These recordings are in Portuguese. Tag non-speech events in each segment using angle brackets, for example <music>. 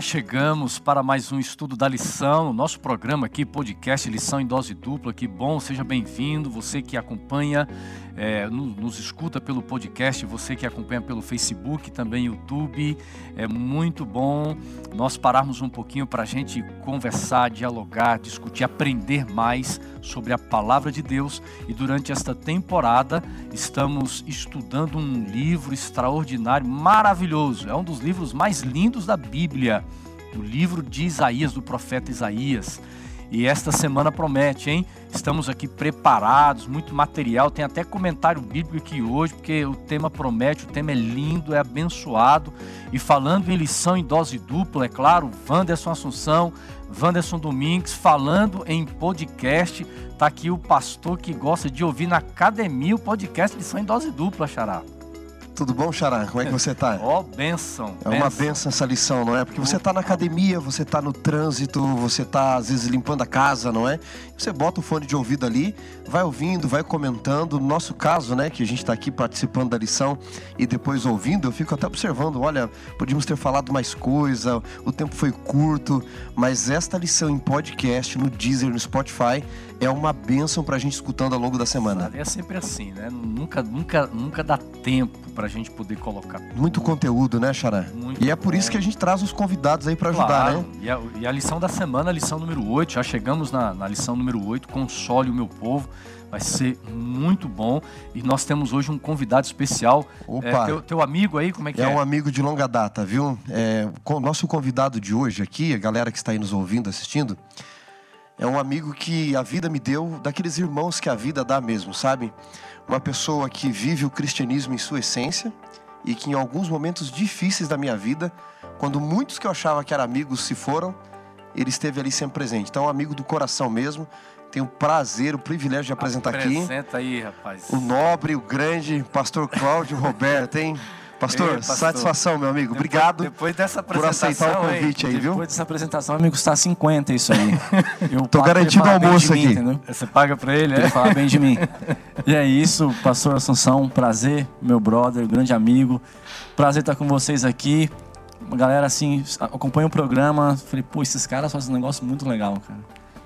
Chegamos para mais um estudo da lição, nosso programa aqui, podcast Lição em Dose Dupla. Que bom, seja bem-vindo. Você que acompanha, é, nos, nos, escuta pelo podcast, você que acompanha pelo Facebook, também YouTube. É muito bom nós pararmos um pouquinho para a gente conversar, dialogar, discutir, aprender mais sobre a palavra de Deus. E durante esta temporada, estamos estudando um livro extraordinário, maravilhoso. É um dos livros mais lindos da Bíblia, o livro de Isaías, do profeta Isaías. E esta semana promete, hein? Estamos aqui preparados, muito material, tem até comentário bíblico aqui hoje, porque o tema promete, o tema é lindo, é abençoado. E falando em lição em dose dupla, é claro, Wanderson Assunção, Wanderson Domingues, falando em podcast. Tá aqui o pastor que gosta de ouvir na academia o podcast lição em dose dupla, Xará. Tudo bom, Xará? Como é que você tá? <laughs> Ó, oh, benção. É uma benção essa lição, não é? Porque você tá na academia, você tá no trânsito, você tá às vezes limpando a casa, não é? Você bota o fone de ouvido ali, vai ouvindo, vai comentando. No nosso caso, né, que a gente tá aqui participando da lição e depois ouvindo, eu fico até observando, olha, podíamos ter falado mais coisa, o tempo foi curto, mas esta lição em podcast, no Deezer, no Spotify, é uma bênção para a gente escutando ao longo da semana. É sempre assim, né? Nunca, nunca, nunca dá tempo para a gente poder colocar. Muito conteúdo, né, Xará? Muito e é por bom. isso que a gente traz os convidados aí para ajudar, claro. né? E a, e a, lição da semana, a lição número 8, já chegamos na, na lição número 8, console o meu povo. Vai ser muito bom. E nós temos hoje um convidado especial. Opa. É, teu, teu, amigo aí, como é que é? É um amigo de longa data, viu? É, o nosso convidado de hoje aqui, a galera que está aí nos ouvindo, assistindo, é um amigo que a vida me deu, daqueles irmãos que a vida dá mesmo, sabe? Uma pessoa que vive o cristianismo em sua essência e que em alguns momentos difíceis da minha vida, quando muitos que eu achava que eram amigos se foram, ele esteve ali sempre presente. Então, um amigo do coração mesmo. Tenho o prazer, o privilégio de apresentar Apresenta aqui. Apresenta aí, rapaz. O nobre, o grande pastor Cláudio <laughs> Roberto, hein? Pastor, Ei, pastor, satisfação, meu amigo. Depois, Obrigado depois dessa apresentação, por aceitar o convite aí, viu? Depois dessa apresentação, amigo, está 50 isso aí. <laughs> Eu Tô garantindo o almoço aqui. Mim, Você paga para ele, Ele é? falar bem de mim. <laughs> E é isso, pastor Assunção, prazer, meu brother, grande amigo. Prazer estar com vocês aqui. Uma galera assim, acompanha o programa. Falei, pô, esses caras fazem um negócio muito legal, cara.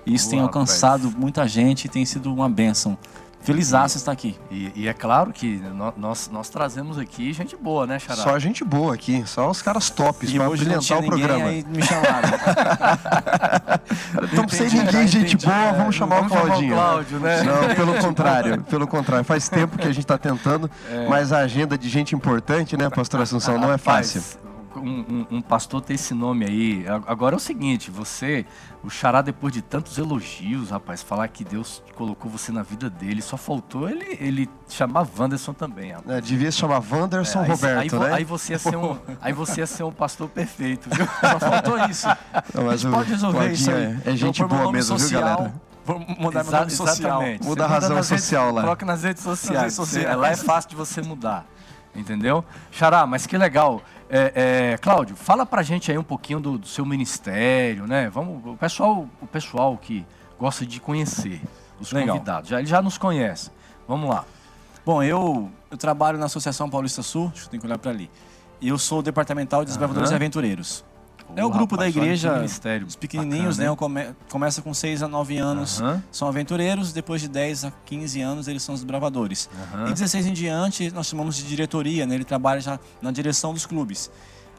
E isso Boa, tem alcançado rapaz. muita gente e tem sido uma bênção. Felizaço estar aqui. E, e, é claro que nós, nós trazemos aqui gente boa, né, Xará? Só gente boa aqui, só os caras tops para brilhantar o programa. Aí me chamaram. <laughs> Estamos sem ninguém, gente entendi, boa, vamos chamar vamos o Claudinho. Chamar o Cláudio, né? Não, pelo contrário, pelo contrário. Faz tempo que a gente está tentando, é. mas a agenda de gente importante, né, pastor Assunção, não é fácil um, um, um, pastor ter esse nome aí. Agora é o seguinte, você, o Xará, depois de tantos elogios, rapaz, falar que Deus colocou você na vida dele, só faltou ele, ele chamar Wanderson também. É, devia se chamar Wanderson é, Roberto, aí, né? Aí você, ia ser um, aí você ia ser um pastor perfeito, viu? <laughs> Só faltou isso. Não, a gente pode resolver isso aí. É, é gente boa mesmo, social, viu, galera? Vou mudar Exa meu nome social. Muda a razão social redes, lá. Coloca nas redes sociais. Nas redes sociais. Lá é fácil de você mudar. Entendeu? Xará, mas que legal. É, é, Cláudio, fala pra gente aí um pouquinho do, do, seu ministério, né? Vamos, o pessoal, o pessoal que gosta de conhecer os legal. convidados, já, ele já nos conhece. Vamos lá. Bom, eu, eu trabalho na Associação Paulista Sul, deixa eu ter que olhar para ali. E eu sou departamental de desbravadores uhum. e aventureiros. É o grupo da igreja, os pequenininhos, Bacana, né? Come, começa com 6 a 9 anos, uhum. são aventureiros, depois de 10 a 15 anos eles são os bravadores. Uhum. E 16 em diante nós chamamos de diretoria, né? Ele trabalha já na direção dos clubes.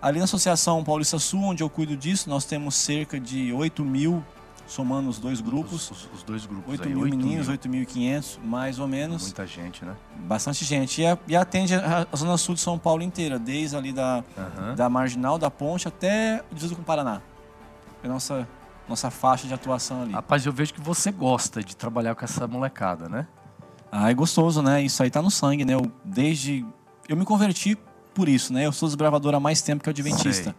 Ali na Associação Paulista Sul, onde eu cuido disso, nós temos cerca de 8 mil somando os dois grupos. Os, os dois grupos 8 aí, mil 8 meninos, 8.500, mais ou menos. Muita gente, né? Bastante gente. E, e atende a, a, Zona Sul de São Paulo inteira, desde ali da, uhum. da Marginal, da Ponte, até o divisa com o Paraná. É a nossa, nossa faixa de atuação ali. Rapaz, eu vejo que você gosta de trabalhar com essa molecada, né? Ah, é gostoso, né? Isso aí tá no sangue, né? Eu, desde... Eu me converti por isso, né? Eu sou desbravador há mais tempo que o Adventista. Sei.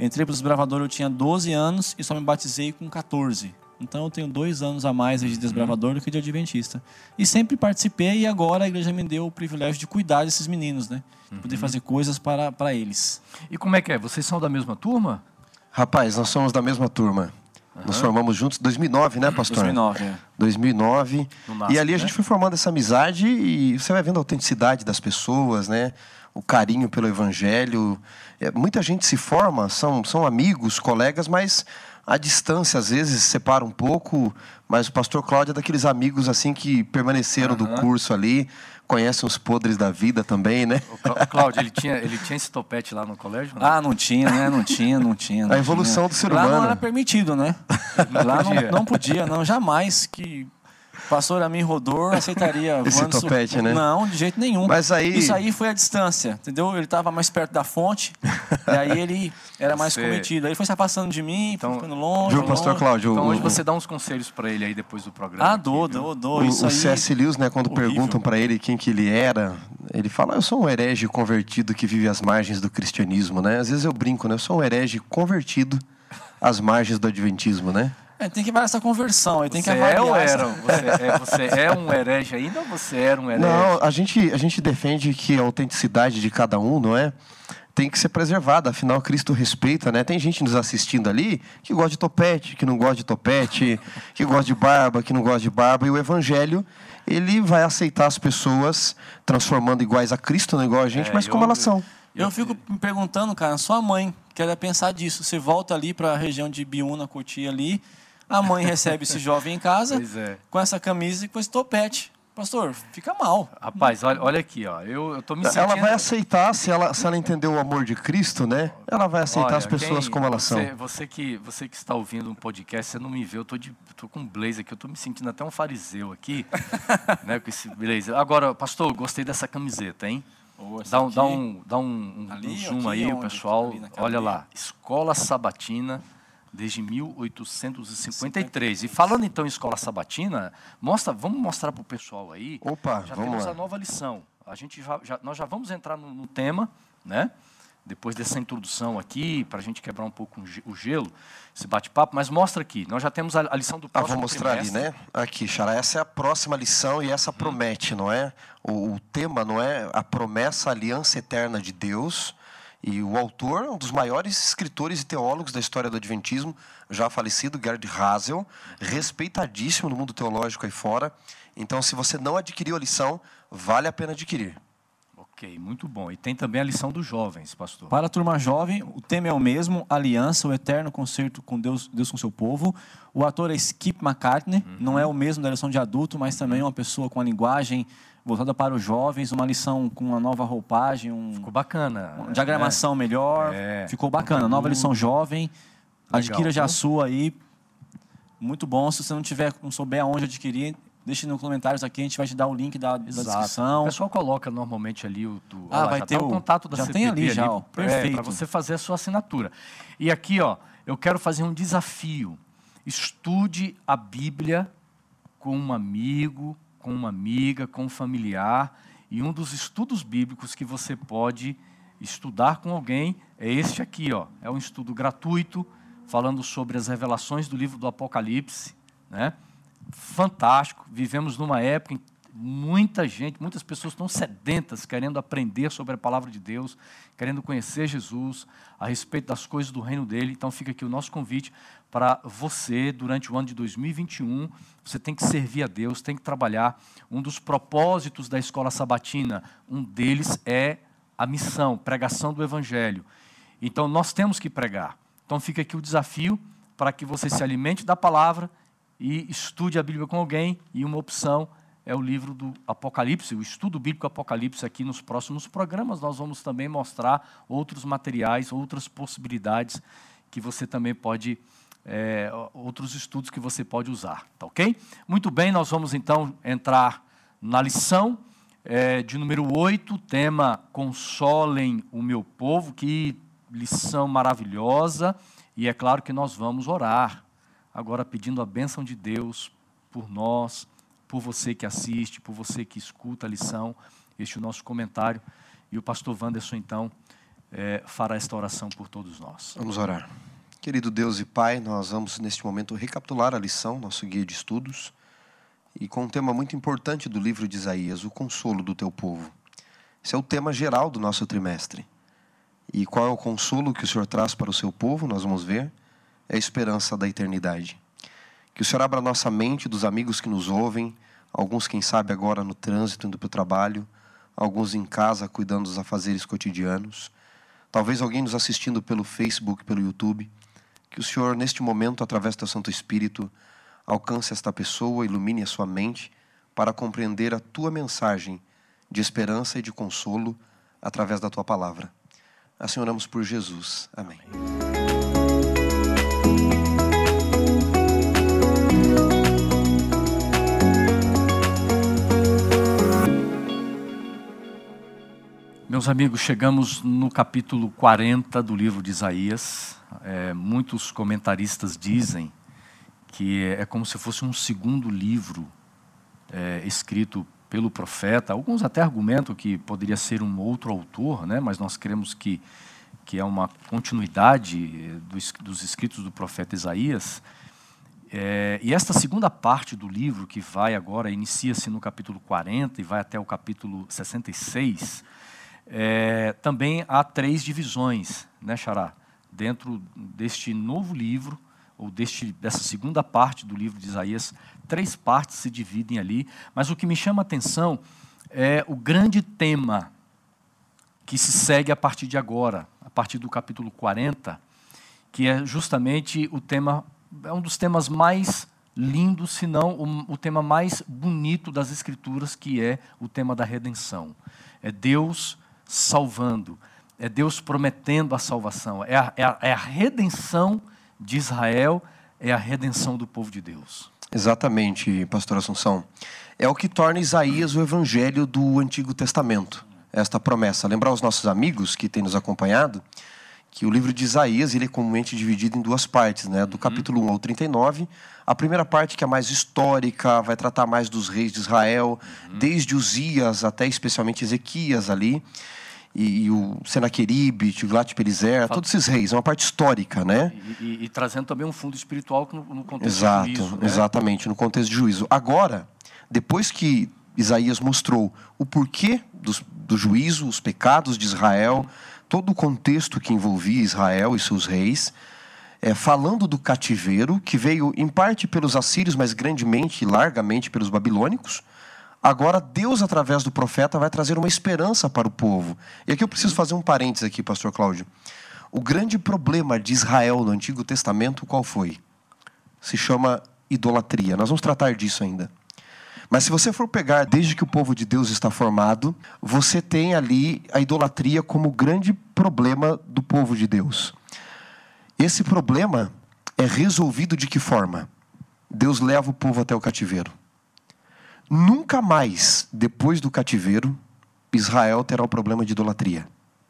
Entrei para o desbravador, eu tinha 12 anos e só me batizei com 14. Então eu tenho dois anos a mais de desbravador do que de adventista. E sempre participei e agora a igreja me deu o privilégio de cuidar desses meninos, né? De poder uhum. fazer coisas para, para eles. E como é que é? Vocês são da mesma turma? Rapaz, nós somos da mesma turma. Uhum. Nos formamos juntos em 2009, né, pastor? 2009, é. 2009. e ali a gente né? foi formando essa amizade e você vai vendo a autenticidade das pessoas, né? O carinho pelo evangelho. É, muita gente se forma, são, são amigos, colegas, mas a distância às vezes separa um pouco. Mas o pastor Cláudio é daqueles amigos assim que permaneceram uhum. do curso ali, conhecem os podres da vida também, né? O Cláudio, ele tinha, ele tinha esse topete lá no colégio? Não? Ah, não tinha, né? Não tinha, não tinha. Não a evolução tinha. do ser humano. Lá não era permitido, né? Não lá podia. Não, não podia, não. Jamais que pastor Amin Rodor <laughs> aceitaria Esse topete, né? Não, de jeito nenhum. Mas aí... Isso aí foi a distância, entendeu? Ele estava mais perto da fonte, <laughs> e aí ele era mais você... cometido. Aí ele foi se afastando de mim, então, ficando longe. Viu, pastor Cláudio? Então hoje você dá uns conselhos para ele aí depois do programa. Ah, dou, dou, dou. O, o C.S. Lewis, né, quando horrível. perguntam para ele quem que ele era, ele fala, eu sou um herege convertido que vive às margens do cristianismo, né? Às vezes eu brinco, né? Eu sou um herege convertido às margens do adventismo, né? É, tem que avaliar essa conversão, tem você que avaliar. É ou era, você, é, você é um herege ainda ou você era um herege? Não, a gente, a gente defende que a autenticidade de cada um, não é? Tem que ser preservada, afinal Cristo respeita, né? Tem gente nos assistindo ali que gosta de topete, que não gosta de topete, que gosta de barba, que não gosta de barba, e o evangelho ele vai aceitar as pessoas transformando iguais a Cristo, não igual a gente, é, mas como eu, elas são. Eu, eu fico me perguntando, cara, sua mãe quer pensar disso. Você volta ali para a região de Biúna, Cotia ali, a mãe recebe esse jovem em casa é. com essa camisa e com esse topete. Pastor, fica mal. Rapaz, olha, olha aqui, ó. Eu, eu tô me sentindo... Ela vai aceitar, se ela, se ela entender o amor de Cristo, né? Ela vai aceitar olha, as pessoas quem, como elas você, são. Você que, você que está ouvindo um podcast, você não me vê, eu tô, de, tô com um blazer aqui, eu tô me sentindo até um fariseu aqui, <laughs> né? Com esse blazer. Agora, pastor, gostei dessa camiseta, hein? Oh, dá, um, dá, um, dá um, um, ali, um zoom aqui, aí, o pessoal. Olha lá, Escola Sabatina desde 1853. E falando então em escola sabatina, mostra, vamos mostrar para o pessoal aí. Opa, já vamos temos lá. a nova lição. A gente já, já, nós já vamos entrar no, no tema, né? Depois dessa introdução aqui, para a gente quebrar um pouco o gelo, esse bate-papo, mas mostra aqui, nós já temos a, a lição do próximo Ah, vou mostrar trimestre. ali, né? Aqui, Xará, essa é a próxima lição e essa promete, não é? O, o tema, não é? A promessa, a aliança eterna de Deus e o autor, um dos maiores escritores e teólogos da história do Adventismo, já falecido, Gerd Hasel, respeitadíssimo no mundo teológico aí fora. Então, se você não adquiriu a lição, vale a pena adquirir. Ok, muito bom. E tem também a lição dos jovens, pastor. Para a turma jovem, o tema é o mesmo, aliança, o eterno concerto com Deus, Deus com seu povo. O ator é Skip McCartney, uhum. não é o mesmo da lição de adulto, mas também é uma pessoa com a linguagem voltada para os jovens, uma lição com uma nova roupagem, um, ficou bacana, uma diagramação é. melhor, é. ficou bacana. Nova lição jovem, adquira já a sua aí, muito bom. Se você não tiver, não souber aonde adquirir, deixe nos comentários aqui, a gente vai te dar o link da, da descrição. O pessoal coloca normalmente ali o, do, ah, vai ter tá o, o, contato da já CPB tem ali, já, ó, perfeito. para você fazer a sua assinatura. E aqui, ó, eu quero fazer um desafio. Estude a Bíblia com um amigo, com uma amiga, com um familiar. E um dos estudos bíblicos que você pode estudar com alguém é este aqui, ó. É um estudo gratuito falando sobre as revelações do livro do Apocalipse, né? Fantástico. Vivemos numa época em muita gente, muitas pessoas estão sedentas querendo aprender sobre a palavra de Deus, querendo conhecer Jesus, a respeito das coisas do reino dele. Então fica aqui o nosso convite para você, durante o ano de 2021, você tem que servir a Deus, tem que trabalhar. Um dos propósitos da escola sabatina, um deles é a missão, pregação do evangelho. Então nós temos que pregar. Então fica aqui o desafio para que você se alimente da palavra e estude a Bíblia com alguém. E uma opção é o livro do Apocalipse, o estudo bíblico Apocalipse. Aqui nos próximos programas nós vamos também mostrar outros materiais, outras possibilidades que você também pode é, outros estudos que você pode usar, tá ok? Muito bem, nós vamos então entrar na lição é, de número 8, tema Consolem o meu povo, que lição maravilhosa, e é claro que nós vamos orar, agora pedindo a bênção de Deus por nós, por você que assiste, por você que escuta a lição, este é o nosso comentário, e o pastor Wanderson então é, fará esta oração por todos nós. Vamos orar. Querido Deus e Pai, nós vamos neste momento recapitular a lição, nosso guia de estudos, e com um tema muito importante do livro de Isaías, o consolo do teu povo. Esse é o tema geral do nosso trimestre. E qual é o consolo que o Senhor traz para o seu povo? Nós vamos ver. É a esperança da eternidade. Que o Senhor abra a nossa mente dos amigos que nos ouvem, alguns, quem sabe, agora no trânsito, indo para o trabalho, alguns em casa, cuidando dos afazeres cotidianos, talvez alguém nos assistindo pelo Facebook, pelo YouTube. Que o Senhor, neste momento, através do Santo Espírito, alcance esta pessoa, ilumine a sua mente para compreender a tua mensagem de esperança e de consolo através da tua palavra. Assim oramos por Jesus. Amém. Meus amigos, chegamos no capítulo 40 do livro de Isaías. É, muitos comentaristas dizem que é como se fosse um segundo livro é, escrito pelo profeta. Alguns até argumentam que poderia ser um outro autor, né? mas nós cremos que, que é uma continuidade dos, dos escritos do profeta Isaías. É, e esta segunda parte do livro, que vai agora, inicia-se no capítulo 40 e vai até o capítulo 66, é, também há três divisões, né, Xará? Dentro deste novo livro, ou deste, dessa segunda parte do livro de Isaías, três partes se dividem ali, mas o que me chama a atenção é o grande tema que se segue a partir de agora, a partir do capítulo 40, que é justamente o tema, é um dos temas mais lindos, se não o, o tema mais bonito das Escrituras, que é o tema da redenção. É Deus salvando, é Deus prometendo a salvação, é a, é a, é a redenção de Israel, é a redenção do povo de Deus. Exatamente, pastor Assunção. É o que torna Isaías o evangelho do Antigo Testamento. Esta promessa. Lembrar os nossos amigos que têm nos acompanhado que o livro de Isaías ele é comumente dividido em duas partes, né? Do uhum. capítulo 1 ao 39. A primeira parte, que é mais histórica, vai tratar mais dos reis de Israel, uhum. desde Uzias até especialmente Ezequias ali e, e o Senaqueribe, Tiglat-Pileser, todos esses reis, é uma parte histórica, né? E, e, e trazendo também um fundo espiritual no, no contexto Exato, de juízo. Né? Exatamente, no contexto de juízo. Agora, depois que Isaías mostrou o porquê do, do juízo, os pecados de Israel, todo o contexto que envolvia Israel e seus reis, é, falando do cativeiro, que veio em parte pelos assírios, mas grandemente e largamente pelos babilônicos, Agora, Deus, através do profeta, vai trazer uma esperança para o povo. E aqui eu preciso fazer um parênteses aqui, pastor Cláudio. O grande problema de Israel no Antigo Testamento, qual foi? Se chama idolatria. Nós vamos tratar disso ainda. Mas se você for pegar desde que o povo de Deus está formado, você tem ali a idolatria como grande problema do povo de Deus. Esse problema é resolvido de que forma? Deus leva o povo até o cativeiro. Nunca mais, depois do cativeiro, Israel terá o problema de idolatria.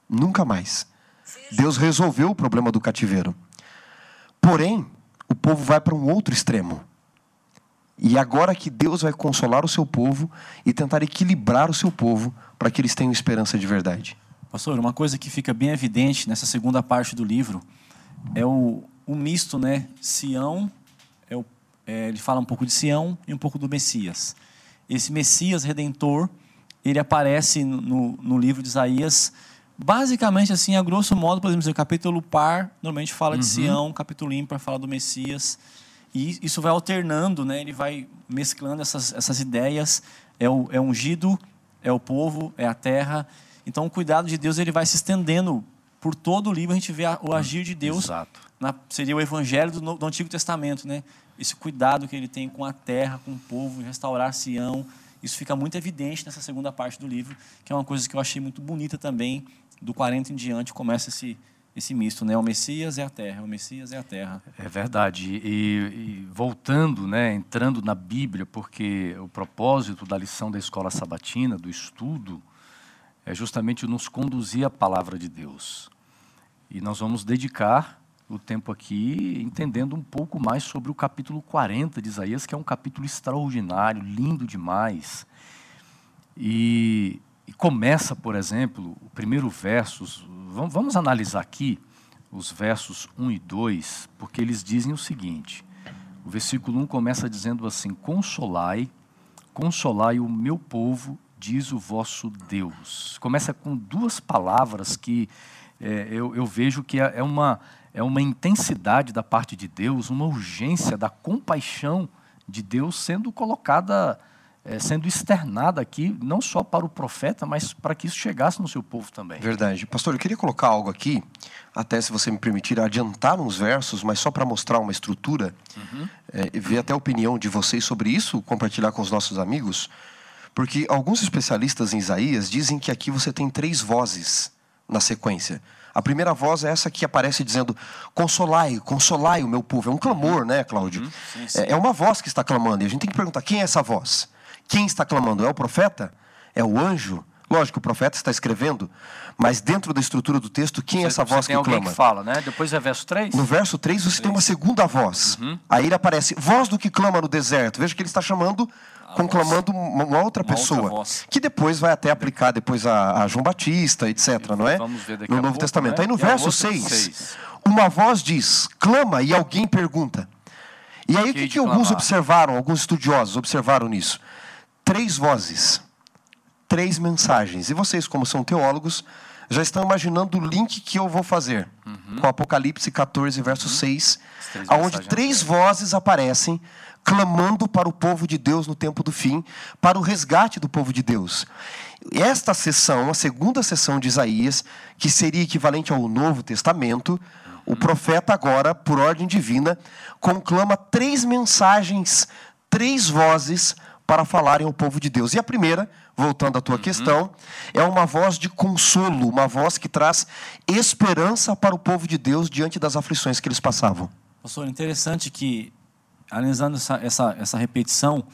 Nunca mais. Deus resolveu o problema do cativeiro. Porém, o povo vai para um outro extremo. E agora que Deus vai consolar o seu povo e tentar equilibrar o seu povo para que eles tenham esperança de verdade. Pastor, uma coisa que fica bem evidente nessa segunda parte do livro é o, o misto, né? Sião, é o, é, ele fala um pouco de Sião e um pouco do Messias esse Messias Redentor, ele aparece no, no livro de Isaías, basicamente assim, a grosso modo, podemos dizer, o capítulo par normalmente fala uhum. de Sião, capítulo ímpar fala do Messias, e isso vai alternando, né? ele vai mesclando essas, essas ideias, é, o, é ungido, é o povo, é a terra, então o cuidado de Deus ele vai se estendendo por todo o livro, a gente vê o agir de Deus, na, seria o evangelho do, do Antigo Testamento, né? Esse cuidado que ele tem com a terra, com o povo, restaurar Sião. Isso fica muito evidente nessa segunda parte do livro, que é uma coisa que eu achei muito bonita também. Do 40 em diante começa esse, esse misto, né? O Messias é a terra, o Messias é a terra. É verdade. E, e, voltando, né, entrando na Bíblia, porque o propósito da lição da escola sabatina, do estudo, é justamente nos conduzir à palavra de Deus. E nós vamos dedicar o tempo aqui entendendo um pouco mais sobre o capítulo 40 de Isaías, que é um capítulo extraordinário, lindo demais. E, e começa, por exemplo, o primeiro verso, vamos, vamos analisar aqui os versos 1 e 2, porque eles dizem o seguinte: o versículo 1 começa dizendo assim: Consolai, consolai o meu povo, diz o vosso Deus. Começa com duas palavras que é, eu, eu, vejo que é, é uma, é uma intensidade da parte de Deus, uma urgência da compaixão de Deus sendo colocada, é, sendo externada aqui, não só para o profeta, mas para que isso chegasse no seu povo também. Verdade. Pastor, eu queria colocar algo aqui, até se você me permitir adiantar uns versos, mas só para mostrar uma estrutura, uhum. é, ver até a opinião de vocês sobre isso, compartilhar com os nossos amigos, porque alguns especialistas em Isaías dizem que aqui você tem três vozes na sequência. A primeira voz é essa que aparece dizendo: Consolai, consolai o meu povo. É um clamor, né, Cláudio? Uhum, sim, sim. É, é uma voz que está clamando. E a gente tem que perguntar: quem é essa voz? Quem está clamando? É o profeta? É o anjo? Lógico, o profeta está escrevendo, mas dentro da estrutura do texto, quem é você, é essa voz que clama? que fala, né? Depois é verso 3? No verso 3 você 3. tem uma segunda voz. Uhum. Aí ele aparece, voz do que clama no deserto. Veja que ele está chamando conclamando uma outra pessoa, uma outra que depois vai até aplicar depois a, a João Batista, etc, não é? Vamos ver daqui no Novo pouco, Testamento. Né? Aí no e verso 6, uma voz diz: clama e alguém pergunta. E aí o que, que alguns observaram, alguns estudiosos observaram nisso? Três vozes, três mensagens. E vocês, como são teólogos, já estão imaginando o link que eu vou fazer uhum. com Apocalipse 14, verso uhum. 6, onde três vozes aparecem clamando para o povo de Deus no tempo do fim, para o resgate do povo de Deus. Esta sessão, a segunda sessão de Isaías, que seria equivalente ao Novo Testamento, o profeta agora, por ordem divina, conclama três mensagens, três vozes para falarem ao povo de Deus. E a primeira, voltando à tua uhum. questão, é uma voz de consolo, uma voz que traz esperança para o povo de Deus diante das aflições que eles passavam. Pastor, interessante que analisando essa, essa, essa repetição,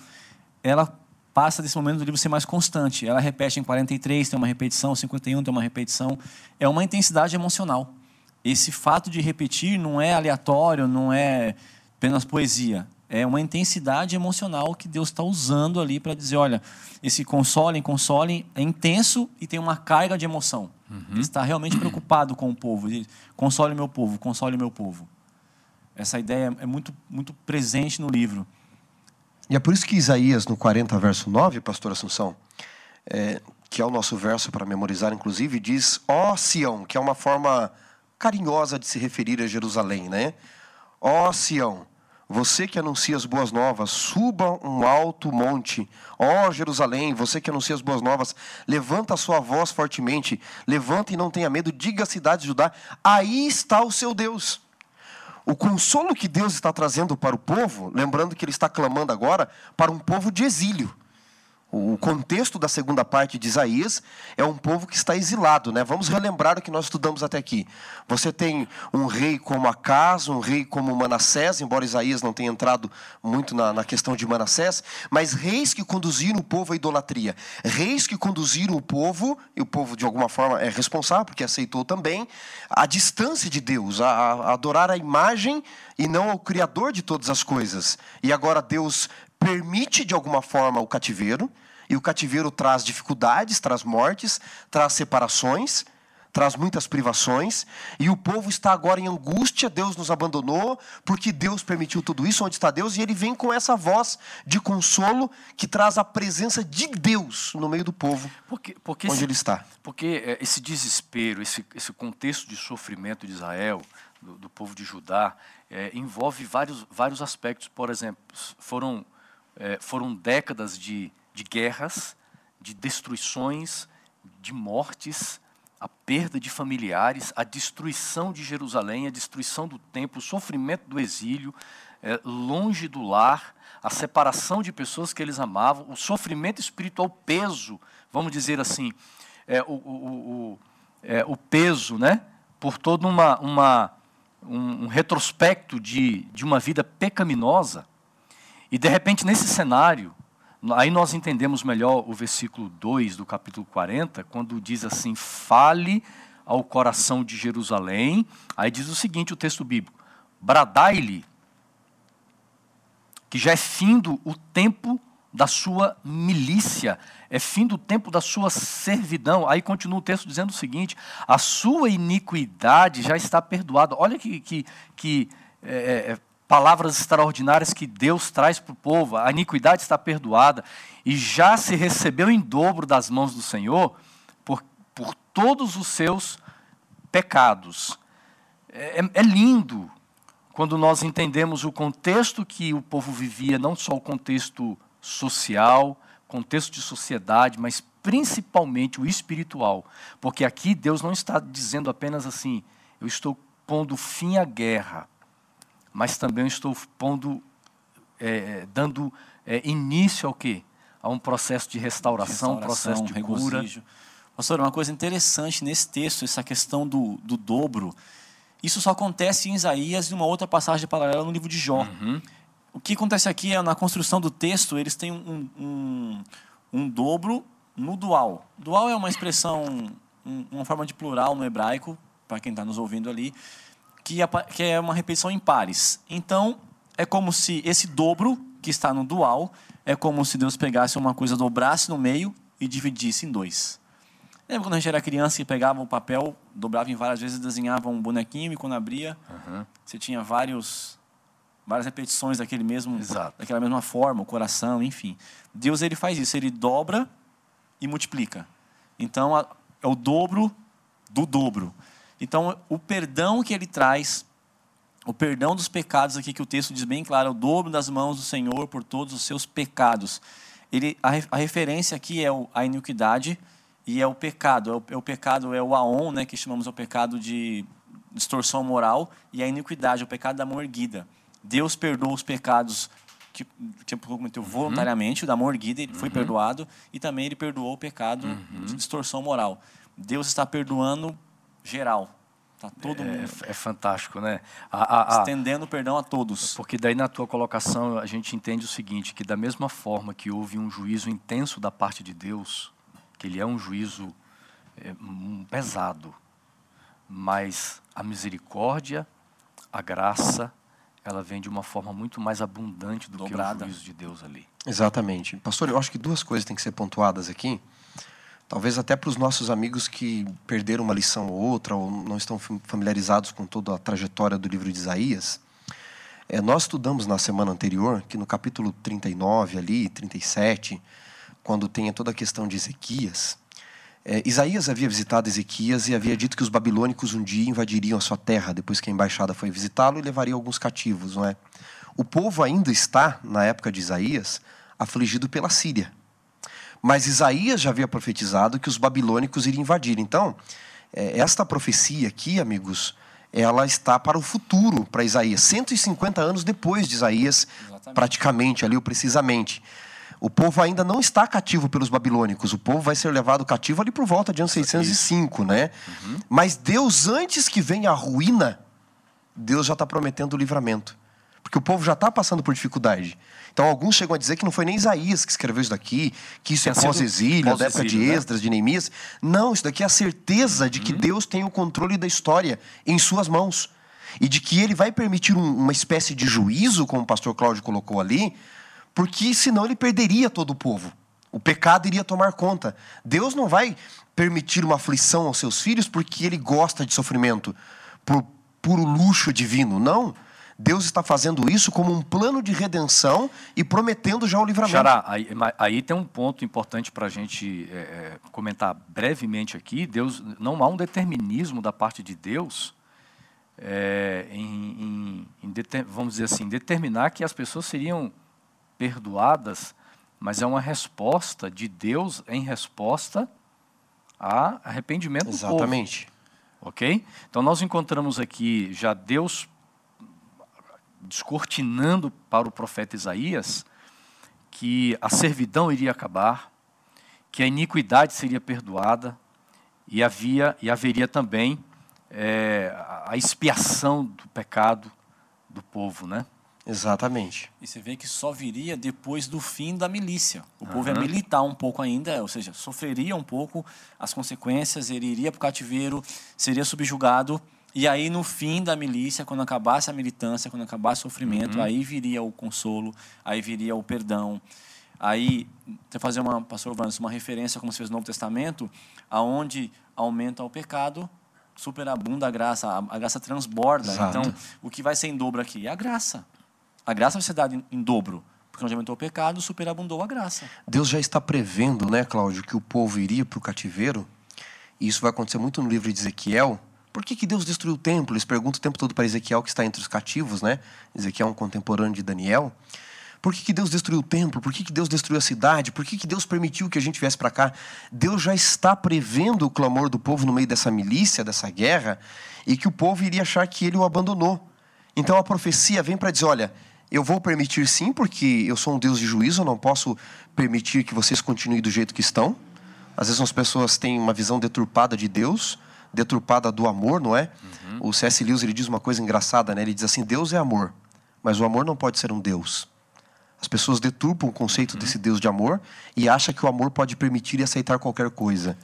ela passa desse momento do livro ser mais constante. Ela repete em 43, tem uma repetição, 51 tem uma repetição. É uma intensidade emocional. Esse fato de repetir não é aleatório, não é apenas poesia. É uma intensidade emocional que Deus está usando ali para dizer: olha, esse consolem, consolem é intenso e tem uma carga de emoção. Uhum. Ele está realmente preocupado com o povo. console meu povo, console meu povo. Essa ideia é muito, muito presente no livro. E é por isso que Isaías, no 40, verso 9, pastor Assunção, é, que é o nosso verso para memorizar, inclusive, diz: Ó oh, Sião, que é uma forma carinhosa de se referir a Jerusalém, né? Ó oh, Sião, você que anuncia as boas novas, suba um alto monte. Ó oh, Jerusalém, você que anuncia as boas novas, levanta a sua voz fortemente, levanta e não tenha medo, diga à cidade de Judá: aí está o seu Deus. O consolo que Deus está trazendo para o povo, lembrando que ele está clamando agora para um povo de exílio. O contexto da segunda parte de Isaías é um povo que está exilado, né? Vamos relembrar o que nós estudamos até aqui. Você tem um rei como Acas, um rei como Manassés, embora Isaías não tenha entrado muito na, na questão de Manassés, mas reis que conduziram o povo à idolatria, reis que conduziram o povo, e o povo de alguma forma é responsável, porque aceitou também, à distância de Deus, a, a adorar a imagem e não ao Criador de todas as coisas. E agora Deus permite de alguma forma o cativeiro, e o cativeiro traz dificuldades, traz mortes, traz separações, traz muitas privações. E o povo está agora em angústia. Deus nos abandonou, porque Deus permitiu tudo isso. Onde está Deus? E ele vem com essa voz de consolo que traz a presença de Deus no meio do povo, porque, porque onde esse, ele está. Porque é, esse desespero, esse, esse contexto de sofrimento de Israel, do, do povo de Judá, é, envolve vários, vários aspectos. Por exemplo, foram, é, foram décadas de de guerras, de destruições, de mortes, a perda de familiares, a destruição de Jerusalém, a destruição do templo, o sofrimento do exílio, é, longe do lar, a separação de pessoas que eles amavam, o sofrimento espiritual, o peso, vamos dizer assim, é, o, o, o, é, o peso, né, por todo uma, uma, um, um retrospecto de, de uma vida pecaminosa. E de repente, nesse cenário, Aí nós entendemos melhor o versículo 2 do capítulo 40, quando diz assim: Fale ao coração de Jerusalém. Aí diz o seguinte: o texto bíblico: Bradai-lhe, que já é findo o tempo da sua milícia, é fim do tempo da sua servidão. Aí continua o texto dizendo o seguinte: a sua iniquidade já está perdoada. Olha que, que, que é, é, palavras extraordinárias que Deus traz para o povo. A iniquidade está perdoada e já se recebeu em dobro das mãos do Senhor por, por todos os seus pecados. É, é, é lindo quando nós entendemos o contexto que o povo vivia, não só o contexto social, contexto de sociedade, mas principalmente o espiritual. Porque aqui Deus não está dizendo apenas assim, eu estou pondo fim à guerra, mas também estou pondo, é, dando é, início ao quê? A um processo de restauração, restauração um processo de cura. Pastor, uma coisa interessante nesse texto, essa questão do, do dobro, isso só acontece em Isaías e uma outra passagem paralela no livro de Jó. Uhum. O que acontece aqui é na construção do texto, eles têm um, um, um dobro no dual. Dual é uma expressão, uma forma de plural no hebraico, para quem está nos ouvindo ali, que é, que é uma repetição em pares. Então, é como se esse dobro que está no dual é como se Deus pegasse uma coisa, dobrasse no meio e dividisse em dois. Lembra quando a gente era criança e pegava o papel, dobrava em várias vezes, desenhava um bonequinho e quando abria, uhum. você tinha vários várias repetições daquele mesmo, Exato. daquela mesma forma, o coração, enfim. Deus ele faz isso, ele dobra e multiplica. Então é o dobro do dobro. Então o perdão que ele traz, o perdão dos pecados aqui que o texto diz bem claro, é o dobro das mãos do Senhor por todos os seus pecados. Ele a, a referência aqui é a iniquidade e é o pecado. É o, é o pecado é o aon, né, que chamamos o pecado de distorção moral e a iniquidade, o pecado da mão erguida. Deus perdoou os pecados que tipo, cometeu uhum. voluntariamente, o da mão erguida, ele uhum. foi perdoado, e também ele perdoou o pecado uhum. de distorção moral. Deus está perdoando geral. Tá todo é, mundo. É fantástico, né? A, a, a, Estendendo perdão a todos. Porque daí na tua colocação a gente entende o seguinte, que da mesma forma que houve um juízo intenso da parte de Deus, que ele é um juízo é, um pesado, mas a misericórdia, a graça ela vem de uma forma muito mais abundante do Dobrada. que o juízo de Deus ali. Exatamente. Pastor, eu acho que duas coisas têm que ser pontuadas aqui. Talvez até para os nossos amigos que perderam uma lição ou outra, ou não estão familiarizados com toda a trajetória do livro de Isaías. É, nós estudamos na semana anterior que no capítulo 39, ali, 37, quando tem toda a questão de Ezequias, é, Isaías havia visitado Ezequias e havia dito que os babilônicos um dia invadiriam a sua terra depois que a embaixada foi visitá-lo e levaria alguns cativos, não é? O povo ainda está, na época de Isaías, afligido pela Síria. Mas Isaías já havia profetizado que os babilônicos iriam invadir. Então, é, esta profecia aqui, amigos, ela está para o futuro, para Isaías. 150 anos depois de Isaías, Exatamente. praticamente, ali, precisamente. O povo ainda não está cativo pelos babilônicos. O povo vai ser levado cativo ali por volta de ano 605, né? Uhum. Mas Deus, antes que venha a ruína, Deus já está prometendo o livramento. Porque o povo já está passando por dificuldade. Então, alguns chegam a dizer que não foi nem Isaías que escreveu isso daqui, que isso é pós-exílio, pós da época de né? Esdras, de Neemias. Não, isso daqui é a certeza de que uhum. Deus tem o controle da história em suas mãos. E de que ele vai permitir um, uma espécie de juízo, como o pastor Cláudio colocou ali, porque senão ele perderia todo o povo. O pecado iria tomar conta. Deus não vai permitir uma aflição aos seus filhos porque ele gosta de sofrimento, por puro luxo divino. Não. Deus está fazendo isso como um plano de redenção e prometendo já o livramento. Xará, aí, aí tem um ponto importante para a gente é, é, comentar brevemente aqui. Deus não há um determinismo da parte de Deus é, em, em, em vamos dizer assim, determinar que as pessoas seriam perdoadas, mas é uma resposta de Deus em resposta a arrependimento Exatamente. do povo. Ok? Então nós encontramos aqui já Deus descortinando para o profeta Isaías que a servidão iria acabar, que a iniquidade seria perdoada e havia e haveria também é, a expiação do pecado do povo, né? Exatamente. E você vê que só viria depois do fim da milícia. O uhum. povo ia militar um pouco ainda, ou seja, sofreria um pouco as consequências, ele iria para o cativeiro, seria subjugado. E aí, no fim da milícia, quando acabasse a militância, quando acabasse o sofrimento, uhum. aí viria o consolo, aí viria o perdão. Aí, você fazer uma, pastor Vanessa, uma referência, como se fez no Novo Testamento, aonde aumenta o pecado, superabunda a graça, a, graça transborda. Exato. Então, o que vai ser em dobro aqui? É a graça. A graça vai ser dada em, em dobro. Porque onde aumentou o pecado, superabundou a graça. Deus já está prevendo, né, Cláudio, que o povo iria para o cativeiro. E isso vai acontecer muito no livro de Ezequiel, por que, que Deus destruiu o templo? Eles perguntam o tempo todo para Ezequiel, que está entre os cativos, né? Ezequiel é um contemporâneo de Daniel. Por que, que Deus destruiu o templo? Por que, que Deus destruiu a cidade? Por que, que Deus permitiu que a gente viesse para cá? Deus já está prevendo o clamor do povo no meio dessa milícia, dessa guerra, e que o povo iria achar que ele o abandonou. Então a profecia vem para dizer: olha, eu vou permitir sim, porque eu sou um Deus de juízo, eu não posso permitir que vocês continuem do jeito que estão. Às vezes as pessoas têm uma visão deturpada de Deus, deturpada do amor, não é? Uhum. O C.S. Lewis ele diz uma coisa engraçada, né? Ele diz assim: Deus é amor, mas o amor não pode ser um Deus. As pessoas deturpam o conceito uhum. desse Deus de amor e acham que o amor pode permitir e aceitar qualquer coisa.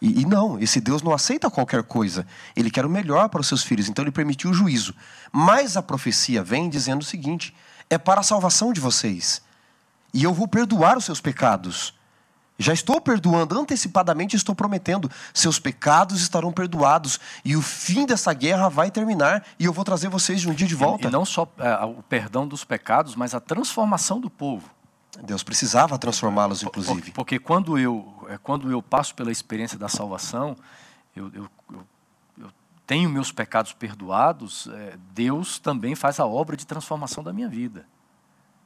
E, e, não, esse Deus não aceita qualquer coisa. Ele quer o melhor para os seus filhos, então ele permitiu o juízo. Mas a profecia vem dizendo o seguinte: é para a salvação de vocês. E eu vou perdoar os seus pecados. Já estou perdoando, antecipadamente estou prometendo: seus pecados estarão perdoados e o fim dessa guerra vai terminar e eu vou trazer vocês de um dia de volta. E, e não só é, o perdão dos pecados, mas a transformação do povo. Deus precisava transformá-los, inclusive. Porque, porque, quando, eu, é, quando eu passo pela experiência da salvação, eu, eu, eu, eu tenho meus pecados perdoados, é, Deus também faz a obra de transformação da minha vida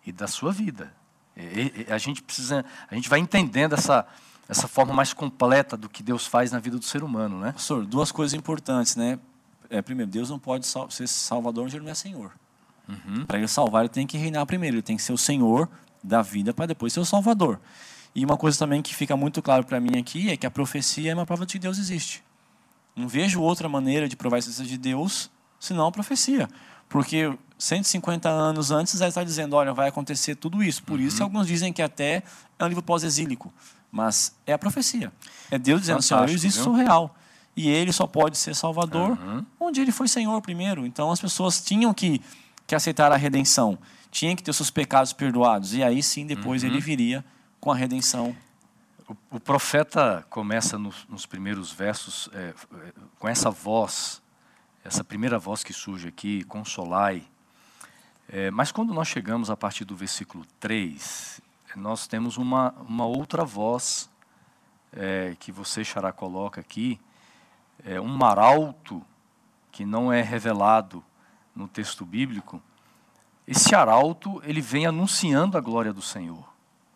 e da sua vida. E, e, a gente precisa, a gente vai entendendo essa, essa forma mais completa do que Deus faz na vida do ser humano, né? Pastor, duas coisas importantes, né? É, primeiro, Deus não pode sal ser Salvador onde Ele não é Senhor. Uhum. Para Ele salvar, Ele tem que reinar primeiro. Ele tem que ser o Senhor da vida para depois ser o Salvador. E uma coisa também que fica muito claro para mim aqui é que a profecia é uma prova de que Deus existe. Não vejo outra maneira de provar a existência de Deus senão a profecia. Porque 150 anos antes já está dizendo, olha, vai acontecer tudo isso. Por uhum. isso alguns dizem que até é um livro pós-exílico. Mas é a profecia. É Deus dizendo, Senhor, eu existo real. E ele só pode ser Salvador uhum. onde ele foi Senhor primeiro. Então as pessoas tinham que, que aceitar a redenção tinha que ter seus pecados perdoados. E aí sim, depois uhum. ele viria com a redenção. O, o profeta começa nos, nos primeiros versos é, é, com essa voz, essa primeira voz que surge aqui, consolai. É, mas quando nós chegamos a partir do versículo 3, nós temos uma, uma outra voz é, que você, Xará, coloca aqui, é, um maralto que não é revelado no texto bíblico, esse arauto, ele vem anunciando a glória do Senhor.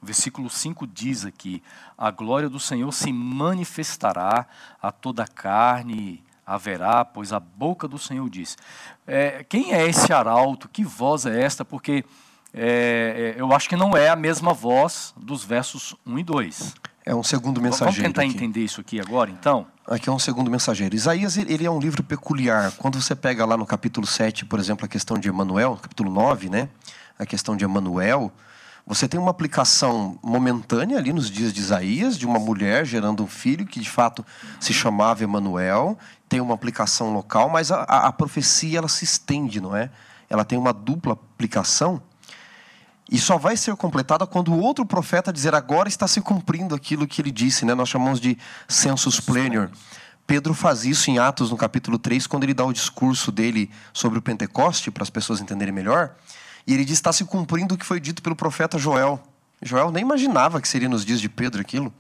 O versículo 5 diz aqui: A glória do Senhor se manifestará a toda a carne, haverá, pois a boca do Senhor diz. É, quem é esse arauto? Que voz é esta? Porque é, é eu acho que não é a mesma voz dos versos 1 e 2. É um segundo mensageiro. Vamos tentar aqui. entender isso aqui agora, então? Aqui é um segundo mensageiro. Isaías, ele é um livro peculiar. Quando você pega lá no capítulo 7, por exemplo, a questão de Emanuel, capítulo 9, né? A questão de Emanuel, você tem uma aplicação momentânea ali nos dias de Isaías, de uma mulher gerando um filho que de fato se chamava Emanuel. Tem uma aplicação local, mas a, a, a profecia ela se estende, não é? Ela tem uma dupla aplicação e só vai ser completada quando o outro profeta dizer agora está se cumprindo aquilo que ele disse, né? Nós chamamos de census plenior. Pedro faz isso em Atos, no capítulo 3, quando ele dá o discurso dele sobre o Pentecoste, para as pessoas entenderem melhor. E ele diz: está se cumprindo o que foi dito pelo profeta Joel. Joel nem imaginava que seria nos dias de Pedro aquilo.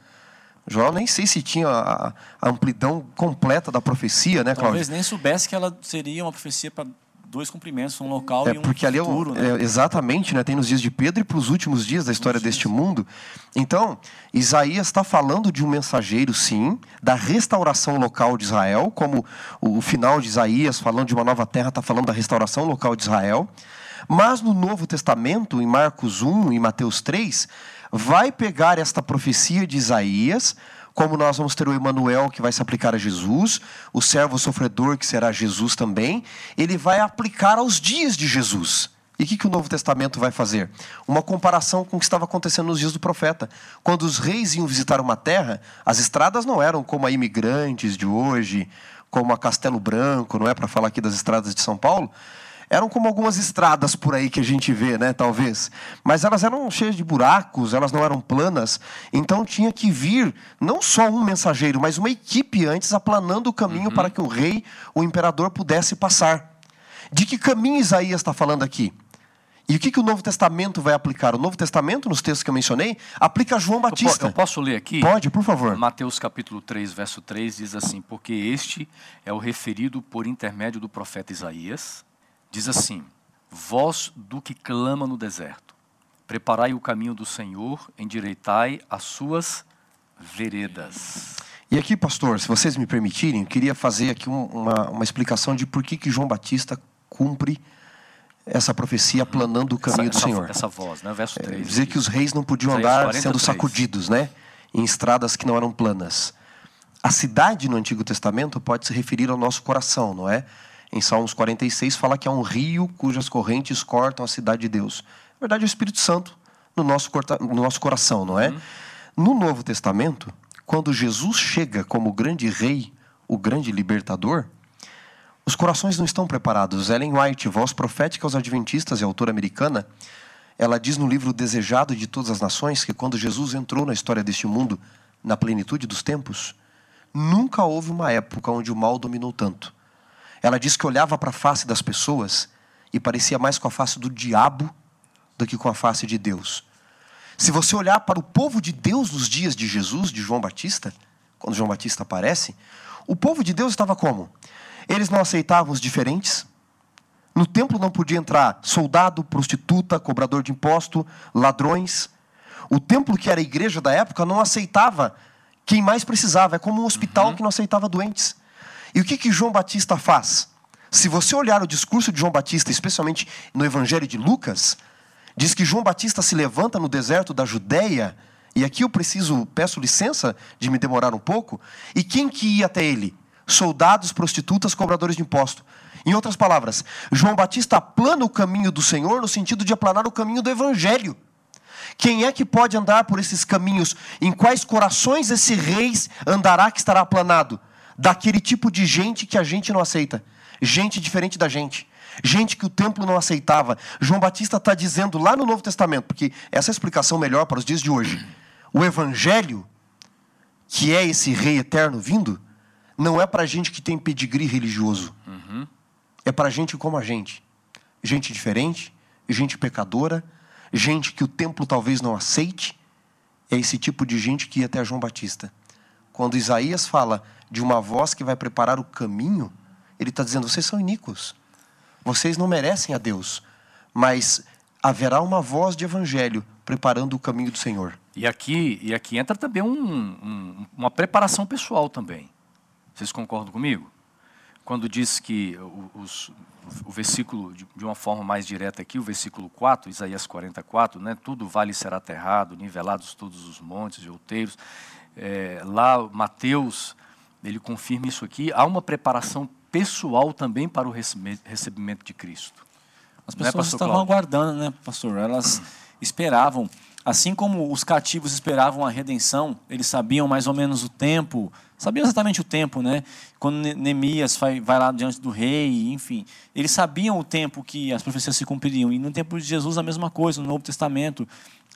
Joel nem sei se tinha a, a amplidão completa da profecia, né, Cláudio? Talvez nem soubesse que ela seria uma profecia para dois cumprimentos, um local é, e um porque ali futuro. É, né? exatamente, né? tem nos dias de Pedro e para os últimos dias da história deste mundo. Então, Isaías está falando de um mensageiro, sim, da restauração local de Israel, como o final de Isaías, falando de uma nova terra, está falando da restauração local de Israel. Mas no Novo Testamento, em Marcos 1 e Mateus 3, vai pegar esta profecia de Isaías como nós vamos ter o Emanuel que vai se aplicar a Jesus, o servo sofredor que será Jesus também, ele vai aplicar aos dias de Jesus. E o que, que o Novo Testamento vai fazer? Uma comparação com o que estava acontecendo nos dias do profeta. Quando os reis iam visitar uma terra, as estradas não eram como a imigrantes de hoje, como a Castelo Branco, não é para falar aqui das estradas de São Paulo, eram como algumas estradas por aí que a gente vê, né, talvez. Mas elas eram cheias de buracos, elas não eram planas. Então tinha que vir não só um mensageiro, mas uma equipe antes aplanando o caminho uhum. para que o rei, o imperador, pudesse passar. De que caminho Isaías está falando aqui? E o que, que o Novo Testamento vai aplicar? O Novo Testamento, nos textos que eu mencionei, aplica João Batista. Eu, posso ler aqui? Pode, por favor. Mateus capítulo 3, verso 3 diz assim: Porque este é o referido por intermédio do profeta Isaías. Diz assim: Voz do que clama no deserto, preparai o caminho do Senhor, endireitai as suas veredas. E aqui, pastor, se vocês me permitirem, eu queria fazer aqui uma, uma explicação de por que, que João Batista cumpre essa profecia aplanando o caminho essa, do Senhor. Essa voz, né? Verso 3. É, dizer que os reis não podiam andar 43. sendo sacudidos, né? Em estradas que não eram planas. A cidade no Antigo Testamento pode se referir ao nosso coração, não é? Em Salmos 46 fala que há um rio cujas correntes cortam a cidade de Deus. Na verdade, é o Espírito Santo no nosso, no nosso coração, não é? Uhum. No Novo Testamento, quando Jesus chega como grande rei, o grande libertador, os corações não estão preparados. Ellen White, voz profética aos adventistas e autora americana, ela diz no livro Desejado de Todas as Nações que quando Jesus entrou na história deste mundo, na plenitude dos tempos, nunca houve uma época onde o mal dominou tanto. Ela diz que olhava para a face das pessoas e parecia mais com a face do diabo do que com a face de Deus. Se você olhar para o povo de Deus nos dias de Jesus, de João Batista, quando João Batista aparece, o povo de Deus estava como? Eles não aceitavam os diferentes. No templo não podia entrar soldado, prostituta, cobrador de imposto, ladrões. O templo, que era a igreja da época, não aceitava quem mais precisava. É como um hospital uhum. que não aceitava doentes. E o que, que João Batista faz? Se você olhar o discurso de João Batista, especialmente no Evangelho de Lucas, diz que João Batista se levanta no deserto da Judéia, e aqui eu preciso, peço licença de me demorar um pouco, e quem que ia até ele? soldados, prostitutas, cobradores de imposto. Em outras palavras, João Batista aplana o caminho do Senhor no sentido de aplanar o caminho do Evangelho. Quem é que pode andar por esses caminhos? Em quais corações esse rei andará que estará aplanado? Daquele tipo de gente que a gente não aceita. Gente diferente da gente. Gente que o templo não aceitava. João Batista está dizendo lá no Novo Testamento, porque essa é a explicação melhor para os dias de hoje. O Evangelho, que é esse rei eterno vindo, não é para gente que tem pedigree religioso. Uhum. É para gente como a gente. Gente diferente, gente pecadora, gente que o templo talvez não aceite. É esse tipo de gente que ia até João Batista. Quando Isaías fala de uma voz que vai preparar o caminho, ele está dizendo: vocês são iníquos. Vocês não merecem a Deus. Mas haverá uma voz de evangelho preparando o caminho do Senhor. E aqui, e aqui entra também um, um, uma preparação pessoal também. Vocês concordam comigo? Quando diz que os, o versículo, de, uma forma mais direta aqui, o versículo 4, Isaías 44, né, tudo vale será aterrado, nivelados todos os montes e outeiros. É, lá, Mateus, ele confirma isso aqui. Há uma preparação pessoal também para o recebimento de Cristo. As né, pessoas né, estavam Cláudio? aguardando, né, pastor? Elas esperavam, assim como os cativos esperavam a redenção, eles sabiam mais ou menos o tempo, Sabiam exatamente o tempo, né? Quando Neemias vai, vai lá diante do rei, enfim. Eles sabiam o tempo que as profecias se cumpririam. E no tempo de Jesus a mesma coisa, no Novo Testamento.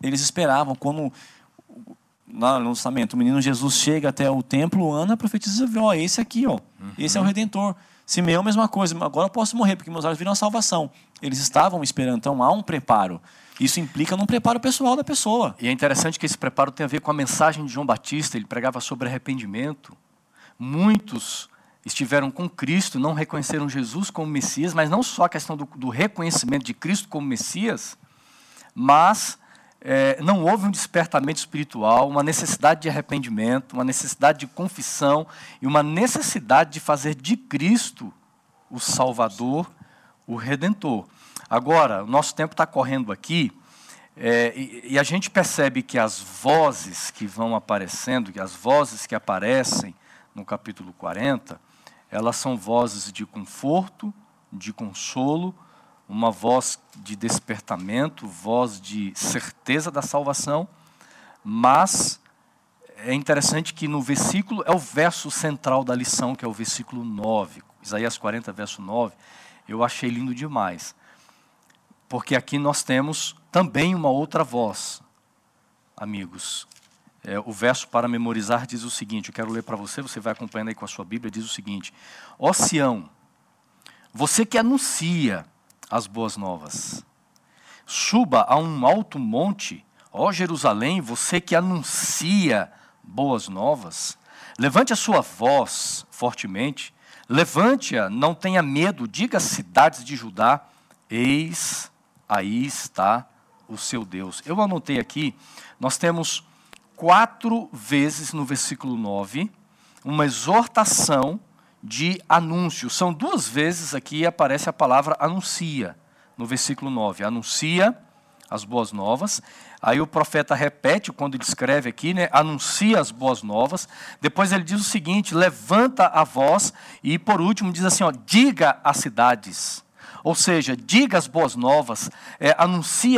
Eles esperavam, quando lá no Testamento, o menino Jesus chega até o templo, Ana profetiza, ó, esse aqui, ó, uhum. esse é o Redentor. Simeão, mesma coisa, agora eu posso morrer, porque meus olhos viram a salvação. Eles estavam esperando, então há um preparo. Isso implica num preparo pessoal da pessoa. E é interessante que esse preparo tem a ver com a mensagem de João Batista, ele pregava sobre arrependimento. Muitos estiveram com Cristo, não reconheceram Jesus como Messias, mas não só a questão do, do reconhecimento de Cristo como Messias, mas é, não houve um despertamento espiritual, uma necessidade de arrependimento, uma necessidade de confissão e uma necessidade de fazer de Cristo o Salvador, o Redentor. Agora, o nosso tempo está correndo aqui é, e, e, a gente percebe que as vozes que vão aparecendo, que as vozes que aparecem no capítulo 40, elas são vozes de conforto, de consolo, uma voz de despertamento, voz de certeza da salvação, mas é interessante que no versículo, é o verso central da lição, que é o versículo 9, Isaías 40, verso 9, eu achei lindo demais. Porque aqui nós temos também uma outra voz, amigos. É, o verso para memorizar diz o seguinte: eu quero ler para você, você vai acompanhando aí com a sua Bíblia, diz o seguinte: Ó Sião, você que anuncia as boas novas, Suba a um alto monte, ó Jerusalém, você que anuncia boas novas. Levante a sua voz fortemente, levante-a, não tenha medo, diga às cidades de Judá: Eis aí está o seu Deus. Eu anotei aqui, nós temos quatro vezes no versículo 9 uma exortação de anúncio. São duas vezes aqui aparece a palavra anuncia, no versículo 9. Anuncia as boas novas. Aí o profeta repete quando ele escreve aqui, né? Anuncia as boas novas. Depois ele diz o seguinte: levanta a voz. E por último diz assim: ó, diga às cidades. Ou seja, diga as boas novas, é,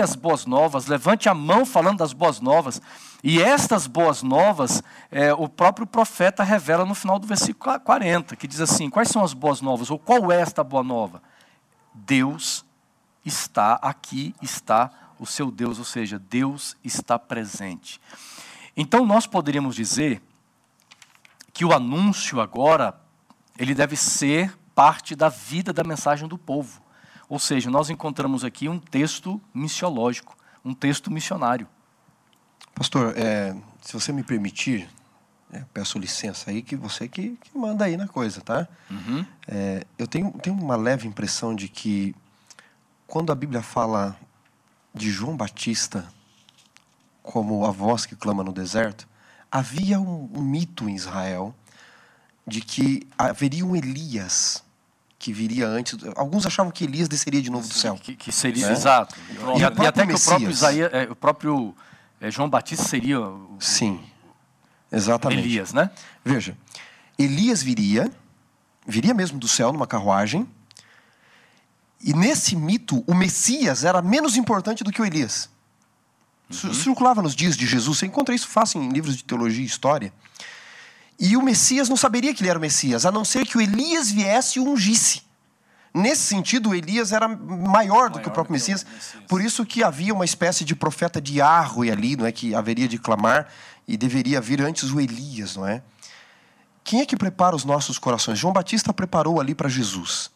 as boas novas, levante a mão falando das boas novas. E estas boas novas, é, o próprio profeta revela no final do versículo 40, que diz assim: quais são as boas novas? Ou qual é esta boa nova? Deus está aqui, está o seu Deus, ou seja, Deus está presente. Então nós poderíamos dizer que o anúncio agora ele deve ser parte da vida da mensagem do povo. Ou seja, nós encontramos aqui um texto missiológico, um texto missionário. Pastor, é, se você me permitir, é, peço licença aí, que você que, que manda aí na coisa, tá? Uhum. É, eu tenho, tenho uma leve impressão de que quando a Bíblia fala de João Batista como a voz que clama no deserto, havia um, um mito em Israel de que haveria um Elias que viria antes. Alguns achavam que Elias desceria de novo do céu. Que, que seria, né? exato. E, e, e até que o próprio Isaías, é, o próprio João Batista seria o, Sim, exatamente. Elias, né? Veja, Elias viria, viria mesmo do céu numa carruagem, e nesse mito, o Messias era menos importante do que o Elias. Uhum. Circulava nos dias de Jesus, você encontra isso fácil em livros de teologia e história. E o Messias não saberia que ele era o Messias, a não ser que o Elias viesse e o ungisse. Nesse sentido, o Elias era maior, maior do que o próprio Messias, o Messias, por isso que havia uma espécie de profeta de Arroe ali, não é que haveria de clamar e deveria vir antes o Elias, não é? Quem é que prepara os nossos corações? João Batista preparou ali para Jesus.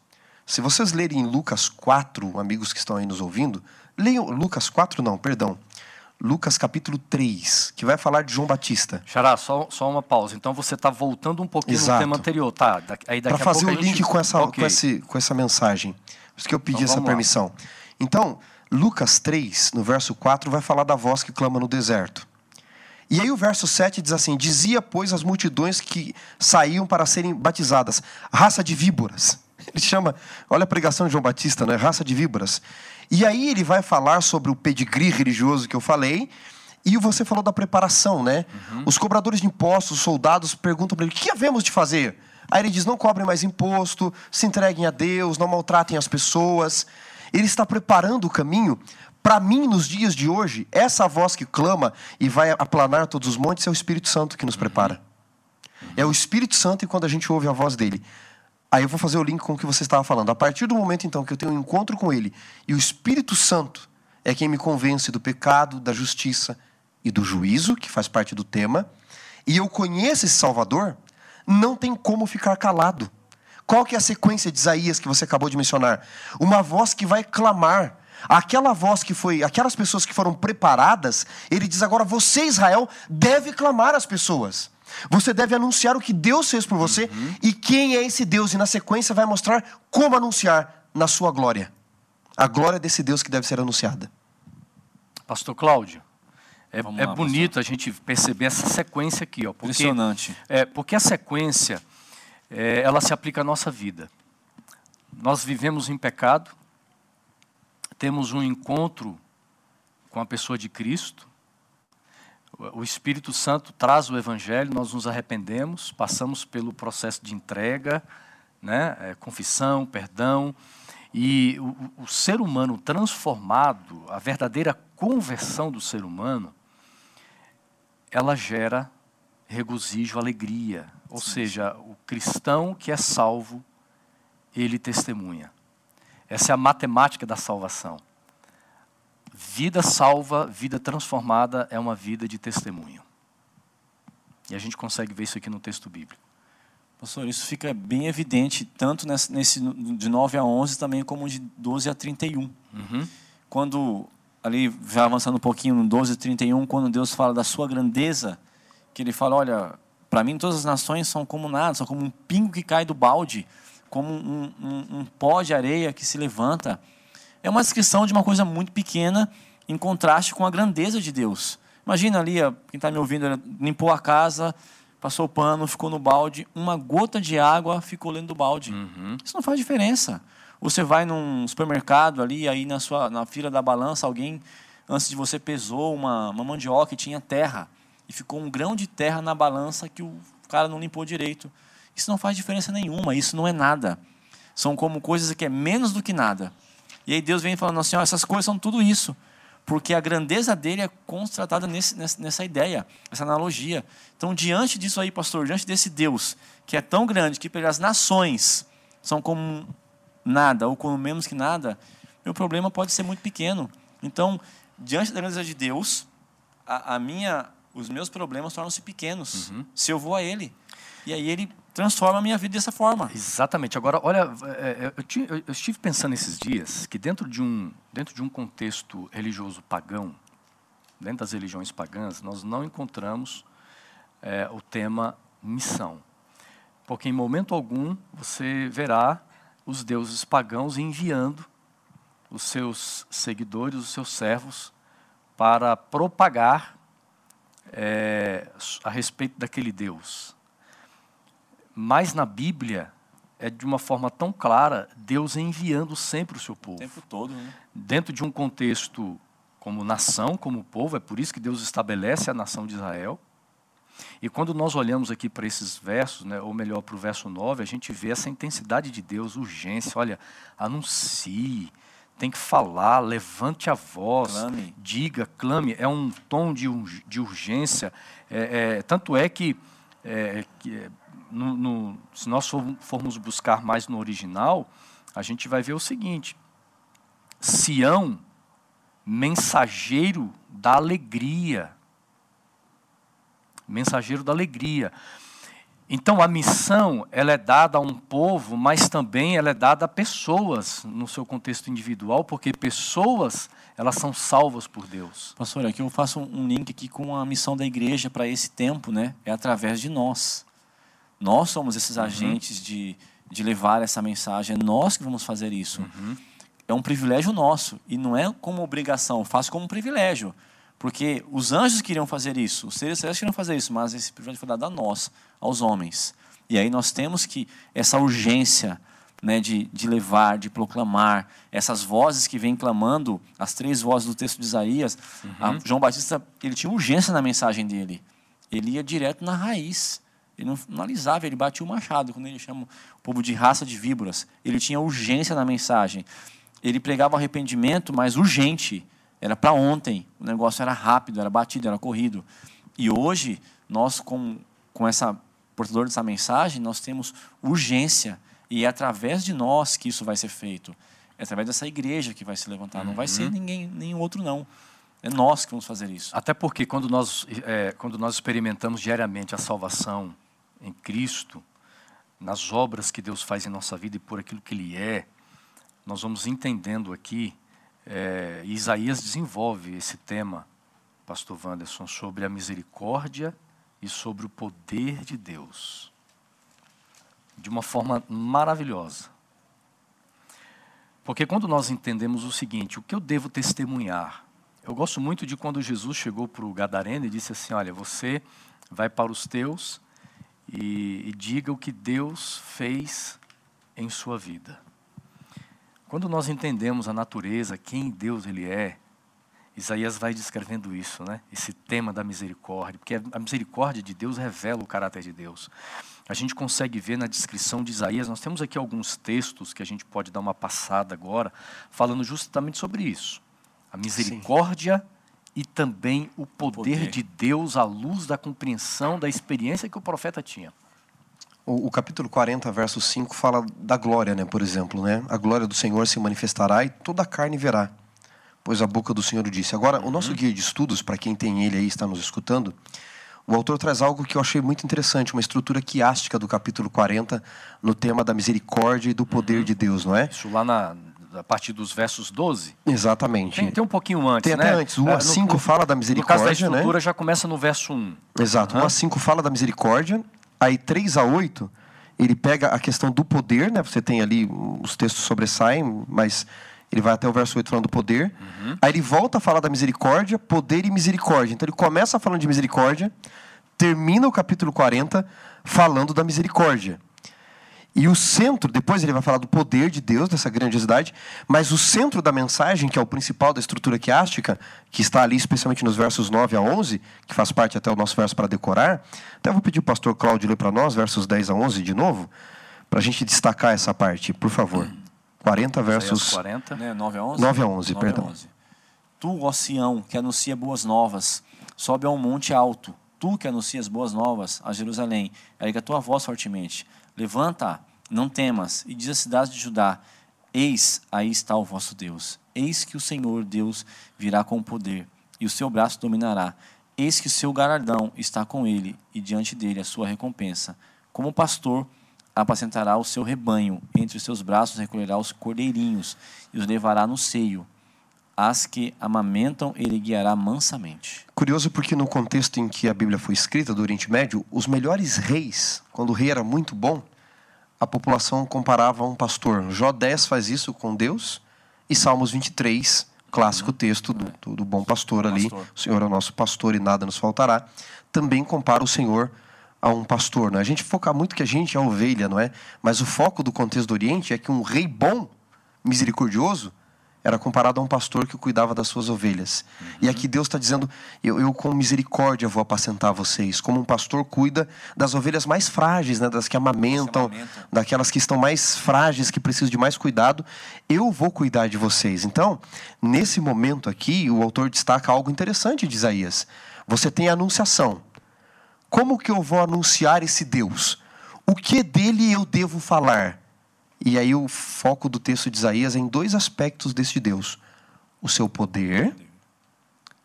Se vocês lerem Lucas 4, amigos que estão aí nos ouvindo, leiam Lucas 4 não, perdão. Lucas capítulo 3, que vai falar de João Batista. Xará, só, só uma pausa. Então você está voltando um pouquinho Exato. no tema anterior, tá? Para fazer o link gente... com, essa, okay. com, esse, com essa mensagem. Por isso que eu pedi então, essa permissão. Lá. Então, Lucas 3, no verso 4, vai falar da voz que clama no deserto. E aí o verso 7 diz assim: Dizia, pois, as multidões que saíam para serem batizadas, raça de víboras. <laughs> Ele chama, olha a pregação de João Batista, né? raça de víboras. E aí ele vai falar sobre o pedigree religioso que eu falei. E você falou da preparação, né? Uhum. Os cobradores de impostos, os soldados, perguntam para ele: o que havemos de fazer? Aí ele diz: não cobrem mais imposto, se entreguem a Deus, não maltratem as pessoas. Ele está preparando o caminho. Para mim, nos dias de hoje, essa voz que clama e vai aplanar todos os montes é o Espírito Santo que nos prepara. Uhum. É o Espírito Santo e quando a gente ouve a voz dele. Aí eu vou fazer o link com o que você estava falando. A partir do momento, então, que eu tenho um encontro com Ele e o Espírito Santo é quem me convence do pecado, da justiça e do juízo, que faz parte do tema, e eu conheço esse Salvador, não tem como ficar calado. Qual que é a sequência de Isaías que você acabou de mencionar? Uma voz que vai clamar. Aquela voz que foi, aquelas pessoas que foram preparadas, ele diz agora: você, Israel, deve clamar às pessoas. Você deve anunciar o que Deus fez por você uhum. e quem é esse Deus. E na sequência vai mostrar como anunciar na sua glória. A glória desse Deus que deve ser anunciada. Pastor Cláudio, é, lá, é bonito pastor. a gente perceber essa sequência aqui. Ó, porque, Impressionante. É, porque a sequência, é, ela se aplica à nossa vida. Nós vivemos em pecado, temos um encontro com a pessoa de Cristo, o Espírito Santo traz o Evangelho, nós nos arrependemos, passamos pelo processo de entrega, né? É, confissão, perdão, e o, o, ser humano transformado, a verdadeira conversão do ser humano, ela gera regozijo, alegria. Ou Sim. seja, o cristão que é salvo, ele testemunha. Essa é a matemática da salvação. Vida salva, vida transformada é uma vida de testemunho. E a gente consegue ver isso aqui no texto bíblico. Pastor, isso fica bem evidente, tanto nesse, nesse de 9 a 11, também como de 12 a 31. Uhum. Quando ali já avançando um pouquinho no 12, 31, quando Deus fala da sua grandeza, que ele fala, olha, para mim todas as nações são como nada, são como um pingo que cai do balde, como um, um, um pó de areia que se levanta. É uma descrição de uma coisa muito pequena em contraste com a grandeza de Deus. Imagina ali, quem está me ouvindo, limpou a casa, passou o pano, ficou no balde, uma gota de água ficou dentro do balde. Uhum. Isso não faz diferença. Você vai num supermercado ali, aí na sua na fila da balança, alguém antes de você pesou uma, uma mandioca e tinha terra e ficou um grão de terra na balança que o cara não limpou direito. Isso não faz diferença nenhuma, isso não é nada. São como coisas que é menos do que nada. E aí Deus vem falando assim, ó, essas coisas são tudo isso porque a grandeza dele é constatada nesse, nessa ideia, essa analogia. Então, diante disso aí, pastor, diante desse Deus que é tão grande que as nações são como nada ou como menos que nada, meu problema pode ser muito pequeno. Então, diante da grandeza de Deus, a, a minha, os meus problemas tornam-se pequenos uhum. se eu vou a Ele. E aí Ele transforma a minha vida dessa forma. Exatamente. Agora, olha, é, é, eu, eu estive pensando esses dias que dentro de um dentro de um contexto religioso pagão, dentro das religiões pagãs, nós não encontramos é, o tema missão, porque em momento algum você verá os deuses pagãos enviando os seus seguidores, os seus servos, para propagar é, a respeito daquele Deus. Mas na Bíblia é de uma forma tão clara Deus enviando sempre o seu povo. O tempo todo, né? Dentro de um contexto como nação, como povo, é por isso que Deus estabelece a nação de Israel. E quando nós olhamos aqui para esses versos, né, ou melhor, para o verso 9, a gente vê essa intensidade de Deus, urgência. Olha, anuncie, tem que falar, levante a voz, clame. diga, clame. É um tom de, de urgência. É, é, tanto é que, é, que no, no, se nós formos buscar mais no original, a gente vai ver o seguinte: Sião, mensageiro da alegria. Mensageiro da alegria. Então a missão ela é dada a um povo, mas também ela é dada a pessoas no seu contexto individual, porque pessoas elas são salvas por Deus. Pastor, aqui eu faço um link aqui com a missão da igreja para esse tempo, né? É através de nós. Nós somos esses uhum. agentes de, de levar essa mensagem, é nós que vamos fazer isso. Uhum. É um privilégio nosso e não é como obrigação, faço como um privilégio. Porque os anjos queriam fazer isso, os seres celestiais queriam fazer isso, mas esse privilégio foi dado a nós, aos homens. E aí nós temos que, essa urgência né, de, de levar, de proclamar, essas vozes que vêm clamando, as três vozes do texto de Isaías, uhum. João Batista ele tinha urgência na mensagem dele. Ele ia direto na raiz. Ele não, não alisava, ele batia o machado, quando ele chama o povo de raça de víboras. Ele tinha urgência na mensagem. Ele pregava arrependimento, mas urgente. Era para ontem. O negócio era rápido, era batido, era corrido. E hoje, nós, com, com essa portador dessa mensagem, nós temos urgência. E é através de nós que isso vai ser feito. É através dessa igreja que vai se levantar. Uhum. Não vai ser uhum. ninguém, nenhum outro, não. É nós que vamos fazer isso. Até porque quando nós, é, quando nós experimentamos diariamente a salvação em Cristo, nas obras que Deus faz em nossa vida e por aquilo que Ele é, nós vamos entendendo aqui, é, Isaías desenvolve esse tema, Pastor Wanderson, sobre a misericórdia e sobre o poder de Deus, de uma forma maravilhosa. Porque quando nós entendemos o seguinte, o que eu devo testemunhar? Eu gosto muito de quando Jesus chegou para o Gadareno e disse assim: Olha, você vai para os teus e, e diga o que Deus fez em sua vida. Quando nós entendemos a natureza, quem Deus ele é, Isaías vai descrevendo isso, né? Esse tema da misericórdia, porque a misericórdia de Deus revela o caráter de Deus. A gente consegue ver na descrição de Isaías, nós temos aqui alguns textos que a gente pode dar uma passada agora, falando justamente sobre isso. A misericórdia Sim e também o poder, poder, de Deus à luz da compreensão da experiência que o profeta tinha. O, o, capítulo 40, verso 5 fala da glória, né, por exemplo, né? A glória do Senhor se manifestará e toda a carne verá, pois a boca do Senhor o disse. Agora, uhum. o nosso guia de estudos, para quem tem ele aí está nos escutando, o autor traz algo que eu achei muito interessante, uma estrutura quiástica do capítulo 40 no tema da misericórdia e do poder uhum. de Deus, não é? Isso lá na a partir dos versos 12? Exatamente. Tem, tem um pouquinho antes, tem né? até antes. 1 a 5 fala da misericórdia, no caso da né? estrutura né? já começa no verso 1. Exato. Uhum. 1 a 5 fala da misericórdia. Aí 3 a 8, ele pega a questão do poder, né? Você tem ali, os textos sobressaem, mas ele vai até o verso 8 falando do poder. Uhum. Aí ele volta a falar da misericórdia, poder e misericórdia. Então ele começa falando de misericórdia, termina o capítulo 40 falando da misericórdia. E o centro, depois ele vai falar do poder de Deus, dessa grandiosidade, mas o centro da mensagem, que é o principal da estrutura quiástica, que está ali especialmente nos versos 9 a 11, que faz parte até o nosso verso para decorar. Até vou pedir o pastor Cláudio ler para nós, versos 10 a 11 de novo, para a gente destacar essa parte, por favor. 40 versos. 40, né? 9 a 11? 9 a 11, 9 perdão. A 11. Tu, ó Sião, que anuncia boas novas, sobe a um monte alto. Tu que anuncias boas novas a Jerusalém, erga a tua voz fortemente Levanta, não temas, e diz às cidades de Judá: Eis, aí está o vosso Deus. Eis que o Senhor Deus virá com poder, e o seu braço dominará. Eis que o seu galardão está com ele, e diante dele a sua recompensa. Como pastor, apacentará o seu rebanho, entre os seus braços recolherá os cordeirinhos, e os levará no seio. As que amamentam, ele guiará mansamente. Curioso porque no contexto em que a Bíblia foi escrita, do Oriente Médio, os melhores reis, quando o rei era muito bom, a população comparava a um pastor. Jó 10 faz isso com Deus, e Salmos 23, clássico texto do, do, do bom pastor ali, pastor. o Senhor é o nosso pastor e nada nos faltará, também compara o Senhor a um pastor. Né? A gente foca muito que a gente é ovelha, não é? Mas o foco do contexto do Oriente é que um rei bom, misericordioso, era comparado a um pastor que cuidava das suas ovelhas. Uhum. E aqui Deus está dizendo: eu, eu, com misericórdia vou apacentar vocês, como um pastor cuida das ovelhas mais frágeis, né, das que amamentam, amamenta. daquelas que estão mais frágeis, que precisam de mais cuidado. Eu vou cuidar de vocês. Então, nesse momento aqui, o autor destaca algo interessante de Isaías. Você tem a anunciação. Como que eu vou anunciar esse Deus? O que dele eu devo falar? E aí o foco do texto de Isaías é em dois aspectos deste Deus: o seu poder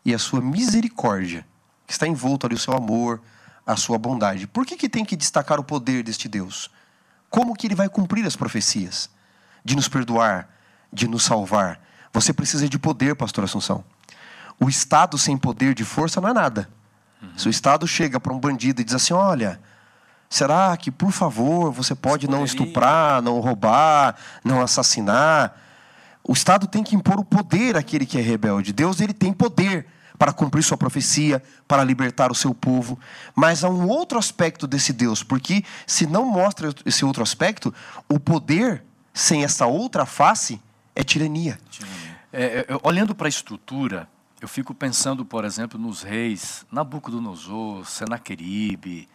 e a sua misericórdia, que está envolto ali o seu amor, a sua bondade. Por que, que tem que destacar o poder deste Deus? Como que ele vai cumprir as profecias? De nos perdoar, de nos salvar. Você precisa de poder, pastor Assunção. O Estado sem poder de força não é nada. Uhum. Se o Estado chega para um bandido e diz assim: olha, Será que, por favor, você pode não estuprar, não roubar, não assassinar? O Estado tem que impor o poder àquele que é rebelde. Deus ele tem poder para cumprir sua profecia, para libertar o seu povo. Mas há um outro aspecto desse Deus, porque se não mostra esse outro aspecto, o poder sem essa outra face é tirania. É, é, olhando para a estrutura, eu fico pensando, por exemplo, nos reis Nabucodonosor, Senaqueribe,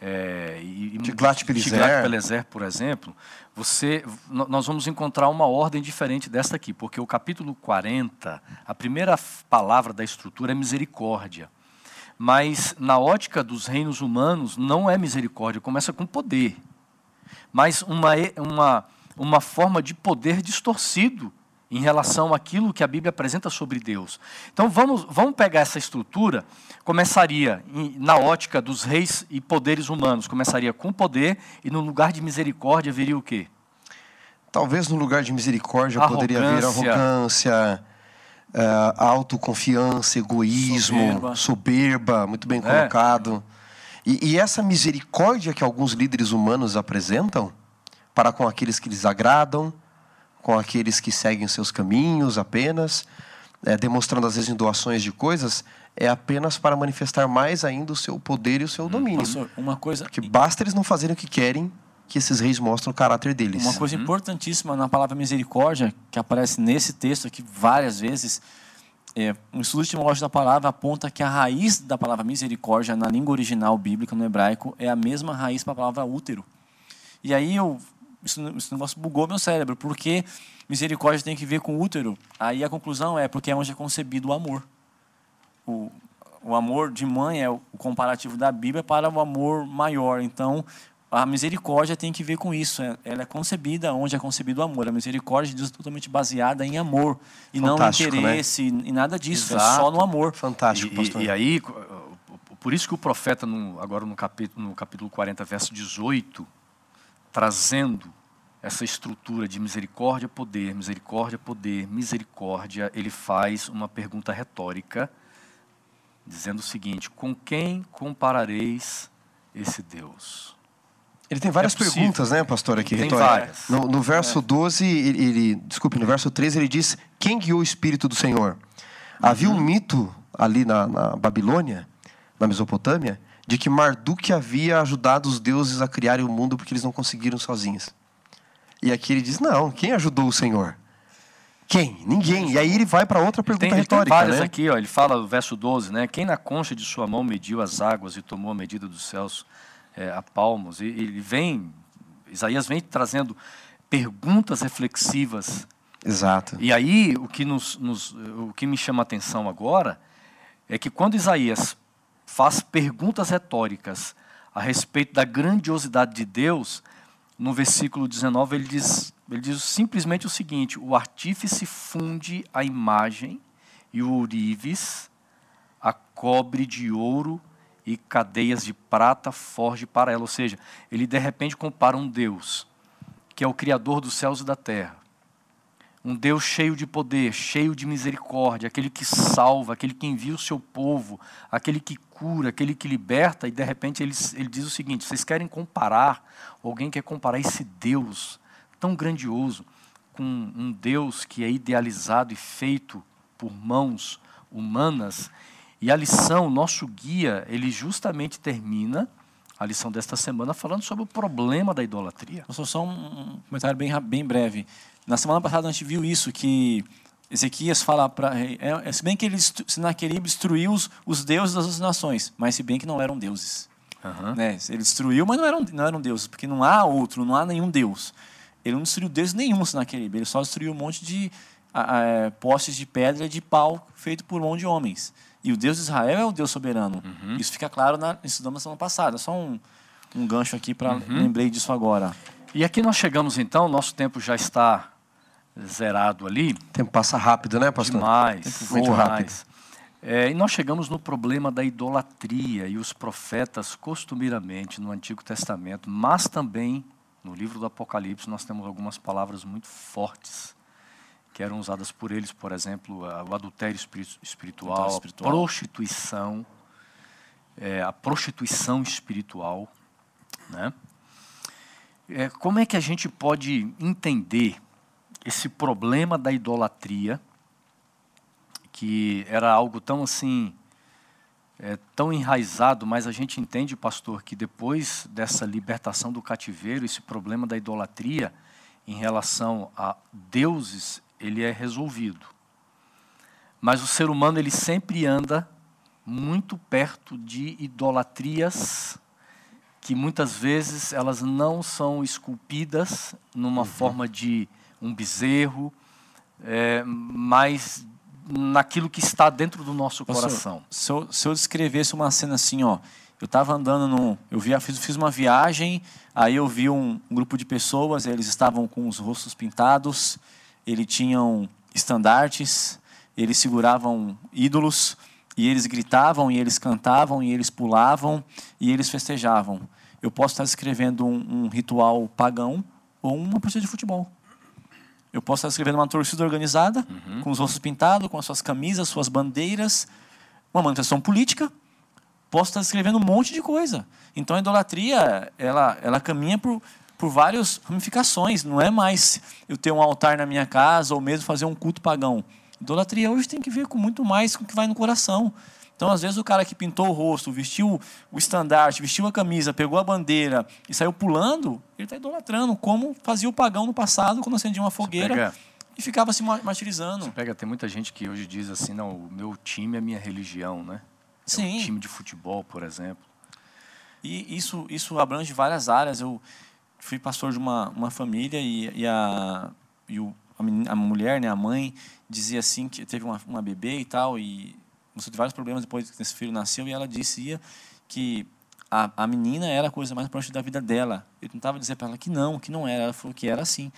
é, e, Tiglat-Pileser, por exemplo, você, nós vamos encontrar uma ordem diferente desta aqui, porque o capítulo 40, a primeira palavra da estrutura é misericórdia. Mas na ótica dos reinos humanos, não é misericórdia, começa com poder. Mas uma, uma, uma forma de poder distorcido em relação àquilo que a Bíblia apresenta sobre Deus. Então vamos, vamos pegar essa estrutura, começaria na ótica dos reis e poderes humanos, começaria com poder e no lugar de misericórdia viria o quê? Talvez no lugar de misericórdia arrogância. poderia haver arrogância, uh, autoconfiança, egoísmo, soberba, soberba muito bem é. colocado. E, e essa misericórdia que alguns líderes humanos apresentam para com aqueles que lhes agradam, com aqueles que seguem os seus caminhos apenas, é, demonstrando às vezes em doações de coisas, é apenas para manifestar mais ainda o seu poder e o seu hum, domínio. Pastor, uma coisa que basta eles não fazerem o que querem, que esses reis mostram o caráter deles. Uma coisa uhum. importantíssima na palavra misericórdia, que aparece nesse texto aqui várias vezes, é, um estudo etimológico da palavra aponta que a raiz da palavra misericórdia na língua original bíblica, no hebraico, é a mesma raiz para a palavra útero. E aí eu esse negócio bugou meu cérebro, porque misericórdia tem que ver com útero. Aí a conclusão é porque é onde é concebido o amor. O, o amor de mãe é o comparativo da Bíblia para o amor maior. Então, a misericórdia tem que ver com isso. É, ela é concebida onde é concebido o amor. A misericórdia de Deus é totalmente baseada em amor e Fantástico, não em né? interesse né? e nada disso. Exato. É só no amor. Fantástico, pastor. E, e, aí, por isso que o profeta, no, agora no capítulo, no capítulo 40, verso 18, trazendo essa estrutura de misericórdia, poder, misericórdia, poder, misericórdia, ele faz uma pergunta retórica, dizendo o seguinte: com quem comparareis esse Deus? Ele tem várias é perguntas, né, pastor, aqui, Tem várias. No, no verso é. 12, ele, ele, desculpe, no verso 13 ele diz: Quem guiou o Espírito do Senhor? Uhum. Havia um mito ali na, na Babilônia, na Mesopotâmia, de que Marduk havia ajudado os deuses a criarem o mundo porque eles não conseguiram sozinhos. E aqui ele diz: Não, quem ajudou o Senhor? Quem? Ninguém. E aí ele vai para outra pergunta ele tem, retórica. Ele tem várias né? aqui, ó, ele fala verso 12, né? Quem na concha de sua mão mediu as águas e tomou a medida dos céus é, a palmos? E ele vem, Isaías vem trazendo perguntas reflexivas. Exato. E aí o que, nos, nos, o que me chama a atenção agora é que quando Isaías faz perguntas retóricas a respeito da grandiosidade de Deus, no versículo 19 ele diz ele diz simplesmente o seguinte: o artífice funde a imagem e o ourives a cobre de ouro e cadeias de prata forge para ela. Ou seja, ele de repente compara um Deus que é o Criador dos céus e da terra, um Deus cheio de poder, cheio de misericórdia, aquele que salva, aquele que envia o seu povo, aquele que cura, aquele que liberta, e de repente ele, ele diz o seguinte: vocês querem comparar, alguém quer comparar esse Deus tão grandioso com um Deus que é idealizado e feito por mãos humanas. E a lição, nosso guia, ele justamente termina a lição desta semana falando sobre o problema da idolatria. Só, só um comentário bem, bem breve. Na semana passada a gente viu isso, que Ezequias fala para. É, é, se bem que ele, Senaquerib destruiu os, os deuses das outras nações, mas se bem que não eram deuses. Uhum. Né? Ele destruiu, mas não eram, não eram deuses, porque não há outro, não há nenhum deus. Ele não destruiu Deus nenhum naquele ele só destruiu um monte de é, postes de pedra e de pau feito por mão de homens. E o Deus de Israel é o Deus soberano. Uhum. Isso fica claro na estudamos na semana passada. Só um, um gancho aqui para uhum. lembrei disso agora. E aqui nós chegamos então, nosso tempo já está zerado ali. O tempo passa rápido, né, pastor? Demais, muito rápido. É, e nós chegamos no problema da idolatria e os profetas costumeiramente no Antigo Testamento, mas também no livro do Apocalipse, nós temos algumas palavras muito fortes que eram usadas por eles, por exemplo, o adultério espiritual, espiritual. a prostituição, é, a prostituição espiritual. Né? É, como é que a gente pode entender esse problema da idolatria, que era algo tão assim é, tão enraizado, mas a gente entende, pastor, que depois dessa libertação do cativeiro, esse problema da idolatria em relação a deuses, ele é resolvido. Mas o ser humano ele sempre anda muito perto de idolatrias que muitas vezes elas não são esculpidas numa uhum. forma de um bezerro, é, mas naquilo que está dentro do nosso Pastor, coração. Se eu, se eu descrevesse uma cena assim, ó, eu estava andando no, eu via, fiz, fiz uma viagem, aí eu vi um, um, grupo de pessoas, eles estavam com os rostos pintados, eles tinham estandartes, eles seguravam ídolos e eles gritavam e eles cantavam e eles pulavam e eles festejavam. Eu posso estar descrevendo um, um ritual pagão ou uma partida de futebol. Eu posso estar escrevendo uma torcida organizada, uhum. com os rostos pintados, com as suas camisas, suas bandeiras, uma manifestação política. Posso estar escrevendo um monte de coisa. Então a idolatria, ela, ela caminha por, por várias ramificações. Não é mais eu ter um altar na minha casa ou mesmo fazer um culto pagão. Idolatria hoje tem que ver com muito mais com o que vai no coração. Então, às vezes, o cara que pintou o rosto, vestiu o estandarte, vestiu a camisa, pegou a bandeira e saiu pulando, ele está idolatrando, como fazia o pagão no passado, quando acendia uma fogueira pega, e ficava se martirizando. Pega, tem muita gente que hoje diz assim, não, o meu time é minha religião, né? É Sim. um time de futebol, por exemplo. E isso, isso abrange várias áreas. Eu fui pastor de uma, uma família e, e, a, e o, a, menina, a mulher, né, a mãe, dizia assim que teve uma, uma bebê e tal, e começou a ter vários problemas depois que esse filho nasceu e ela dizia que a, a menina era a coisa mais próxima da vida dela. Eu tentava dizer para ela que não, que não era. Ela falou que era assim.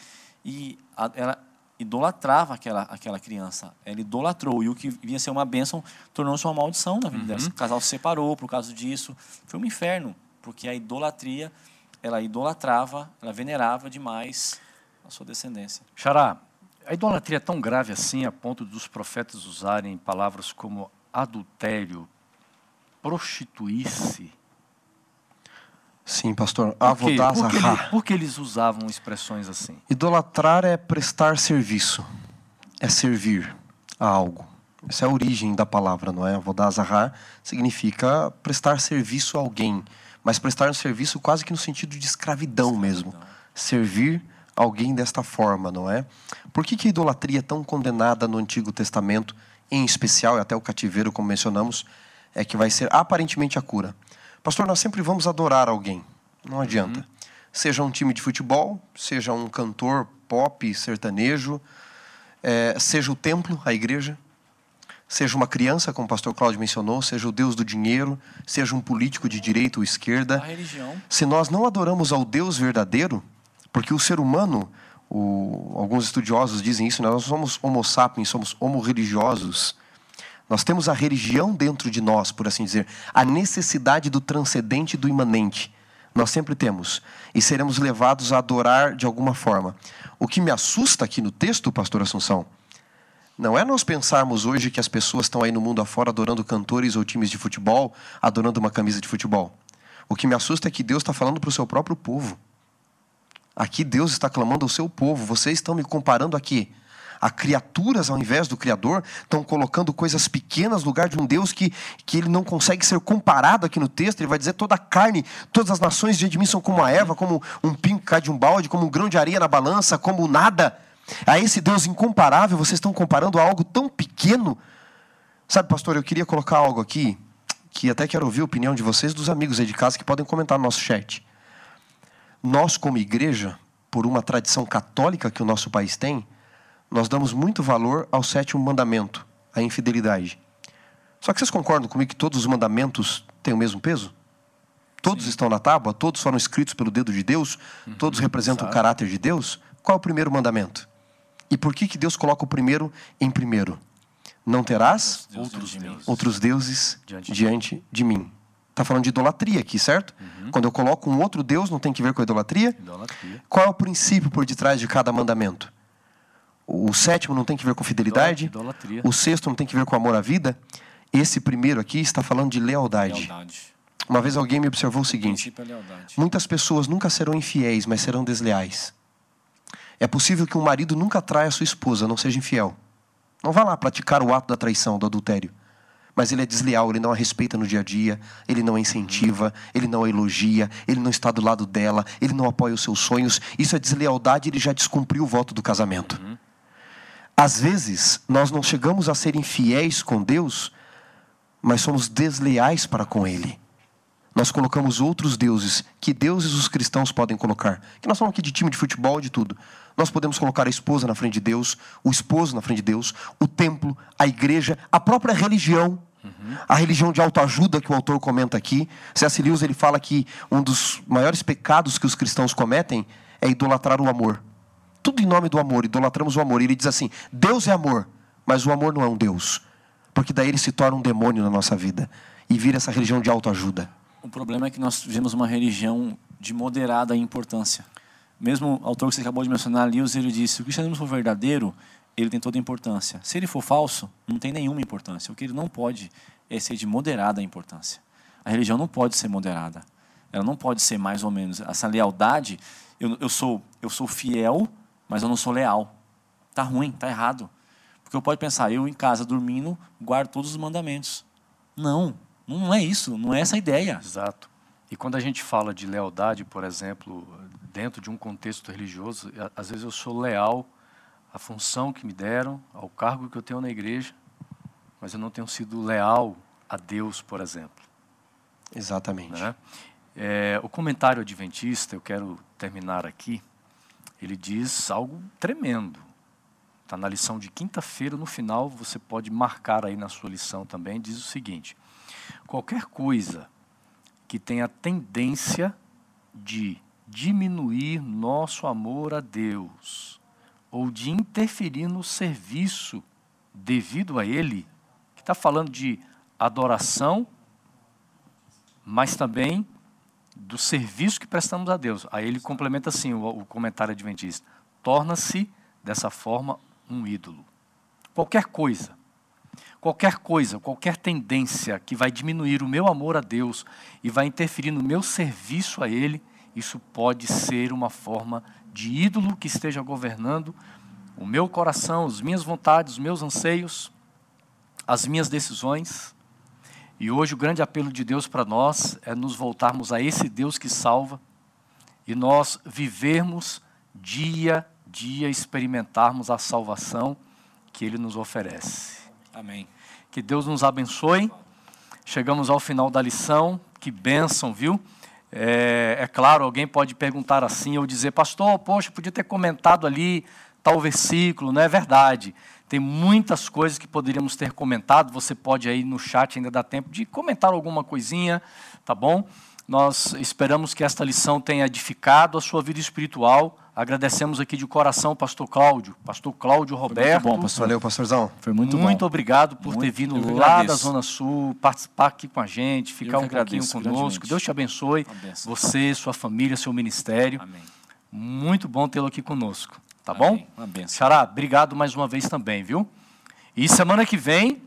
E a, ela idolatrava aquela, aquela criança. Ela idolatrou. E o que vinha ser uma bênção tornou-se uma maldição na vida uhum. dela. O casal se separou por causa disso. Foi um inferno, porque a idolatria, ela idolatrava, ela venerava demais a sua descendência. Xará, a idolatria é tão grave assim a ponto dos profetas usarem palavras como adultério, prostituir-se. Sim, pastor. Por, que, por que eles usavam expressões assim? Idolatrar é prestar serviço, é servir a algo. Essa é a origem da palavra, não é? Avodazahar significa prestar serviço a alguém, mas prestar um serviço quase que no sentido de escravidão, mesmo. Servir alguém desta forma, não é? Por que, que a idolatria é tão condenada no Antigo Testamento, em especial, e até o cativeiro, como mencionamos, é que vai ser aparentemente a cura? Pastor, nós sempre vamos adorar alguém, não adianta. Uhum. Seja um time de futebol, seja um cantor pop, sertanejo, é, seja o templo, a igreja, seja uma criança, como o pastor Cláudio mencionou, seja o Deus do dinheiro, seja um político de direita ou esquerda. A religião. Se nós não adoramos ao Deus verdadeiro, porque o ser humano, o, alguns estudiosos dizem isso, né? nós somos homo sapiens, somos homo-religiosos. Nós temos a religião dentro de nós, por assim dizer, a necessidade do transcendente e do imanente. Nós sempre temos. E seremos levados a adorar de alguma forma. O que me assusta aqui no texto, pastor Assunção, não é nós pensarmos hoje que as pessoas estão aí no mundo afora adorando cantores ou times de futebol, adorando uma camisa de futebol. O que me assusta é que Deus está falando para o seu próprio povo. Aqui Deus está clamando ao seu povo. Vocês estão me comparando aqui a criaturas ao invés do Criador, estão colocando coisas pequenas no lugar de um Deus que, que ele não consegue ser comparado aqui no texto. Ele vai dizer toda a carne, todas as nações de mim são como a Eva, como um pingo cai de um balde, como um grão de areia na balança, como nada. A esse Deus incomparável, vocês estão comparando a algo tão pequeno. Sabe, pastor, eu queria colocar algo aqui, que até quero ouvir a opinião de vocês, dos amigos aí de casa que podem comentar no nosso chat. Nós, como igreja, por uma tradição católica que o nosso país tem, nós damos muito valor ao sétimo mandamento, a infidelidade. Só que vocês concordam comigo que todos os mandamentos têm o mesmo peso? Todos Sim. estão na tábua, todos foram escritos pelo dedo de Deus, uhum, todos representam o caráter de Deus. Qual é o primeiro mandamento? E por que, que Deus coloca o primeiro em primeiro? Não terás outros deuses, outros deuses diante, diante de mim. Está falando de idolatria aqui, certo? Uhum. Quando eu coloco um outro Deus, não tem que ver com a idolatria? idolatria? Qual é o princípio por detrás de cada mandamento? O sétimo não tem que ver com fidelidade? Idolatria. O sexto não tem que ver com amor à vida? Esse primeiro aqui está falando de lealdade. lealdade. Uma vez alguém me observou o seguinte: é muitas pessoas nunca serão infiéis, mas serão desleais. É possível que um marido nunca traia sua esposa, não seja infiel. Não vá lá praticar o ato da traição, do adultério. Mas ele é desleal, ele não a respeita no dia a dia, ele não a incentiva, ele não a elogia, ele não está do lado dela, ele não apoia os seus sonhos. Isso é deslealdade, ele já descumpriu o voto do casamento. Uhum. Às vezes, nós não chegamos a ser infiéis com Deus, mas somos desleais para com Ele. Nós colocamos outros deuses, que deuses os cristãos podem colocar. Que nós falamos aqui de time de futebol, de tudo. Nós podemos colocar a esposa na frente de Deus, o esposo na frente de Deus, o templo, a igreja, a própria religião. Uhum. A religião de autoajuda que o autor comenta aqui. C.S. Lewis ele fala que um dos maiores pecados que os cristãos cometem é idolatrar o amor. Tudo em nome do amor, idolatramos o amor. Ele diz assim: Deus é amor, mas o amor não é um Deus. Porque daí ele se torna um demônio na nossa vida e vira essa religião de autoajuda. O problema é que nós vivemos uma religião de moderada importância. Mesmo autor que você acabou de mencionar, Lewis, ele disse: se o cristianismo for verdadeiro, ele tem toda a importância. Se ele for falso, não tem nenhuma importância. O que ele não pode é ser de moderada importância. A religião não pode ser moderada. Ela não pode ser mais ou menos. Essa lealdade, eu, eu, sou, eu sou fiel, mas eu não sou leal. Tá ruim, tá errado. Porque eu posso pensar, eu em casa dormindo, guardo todos os mandamentos. Não, não é isso, não é essa a ideia. Exato. E quando a gente fala de lealdade, por exemplo, dentro de um contexto religioso, às vezes eu sou leal à função que me deram, ao cargo que eu tenho na igreja, mas eu não tenho sido leal a Deus, por exemplo. Exatamente. Né? É, o comentário adventista, eu quero terminar aqui, ele diz algo tremendo. Está na lição de quinta-feira, no final, você pode marcar aí na sua lição também, diz o seguinte: qualquer coisa que tenha tendência de diminuir nosso amor a Deus ou de interferir no serviço devido a Ele, que está falando de adoração, mas também do serviço que prestamos a Deus. Aí ele complementa assim o, o comentário adventista: torna-se, dessa forma, um ídolo. Qualquer coisa, qualquer coisa, qualquer tendência que vai diminuir o meu amor a Deus e vai interferir no meu serviço a Ele, isso pode ser uma forma de ídolo que esteja governando o meu coração, as minhas vontades, os meus anseios, as minhas decisões. E hoje o grande apelo de Deus para nós é nos voltarmos a esse Deus que salva e nós vivermos dia a dia, experimentarmos a salvação que Ele nos oferece. Amém. Que Deus nos abençoe. Chegamos ao final da lição. Que bênção, viu? É, é, claro, alguém pode perguntar assim ou dizer, pastor, poxa, podia ter comentado ali tal versículo, não é verdade. Tem muitas coisas que poderíamos ter comentado. Você pode aí no chat ainda dá tempo de comentar alguma coisinha, tá bom? Nós esperamos que esta lição tenha edificado a sua vida espiritual. Agradecemos aqui de coração o pastor Cláudio, pastor Cláudio Roberto. Foi muito bom, pastor. Valeu, pastorzão. Foi muito, muito bom. obrigado por muito, ter vindo lá da Zona Sul, participar aqui com a gente, ficar um pouquinho conosco. Deus te abençoe, você, sua família, seu ministério. Amém. Muito bom tê-lo aqui conosco, tá Amém. bom? Uma Xará, obrigado mais uma vez também, viu? E semana que vem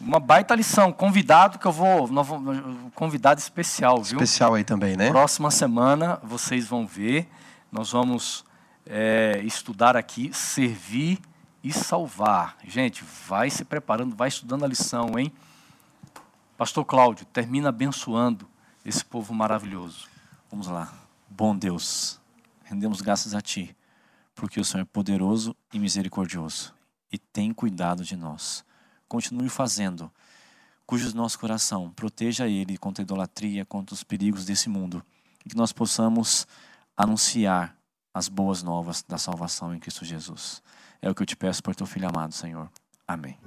uma baita lição. Convidado que eu vou. Convidado especial, viu? Especial aí também, né? Próxima semana vocês vão ver. Nós vamos é, estudar aqui servir e salvar. Gente, vai se preparando, vai estudando a lição, hein? Pastor Cláudio, termina abençoando esse povo maravilhoso. Vamos lá. Bom Deus, rendemos graças a Ti, porque o Senhor é poderoso e misericordioso e tem cuidado de nós continue fazendo, cujo nosso coração proteja ele contra a idolatria, contra os perigos desse mundo, e que nós possamos anunciar as boas novas da salvação em Cristo Jesus. É o que eu te peço por teu filho amado, Senhor. Amém.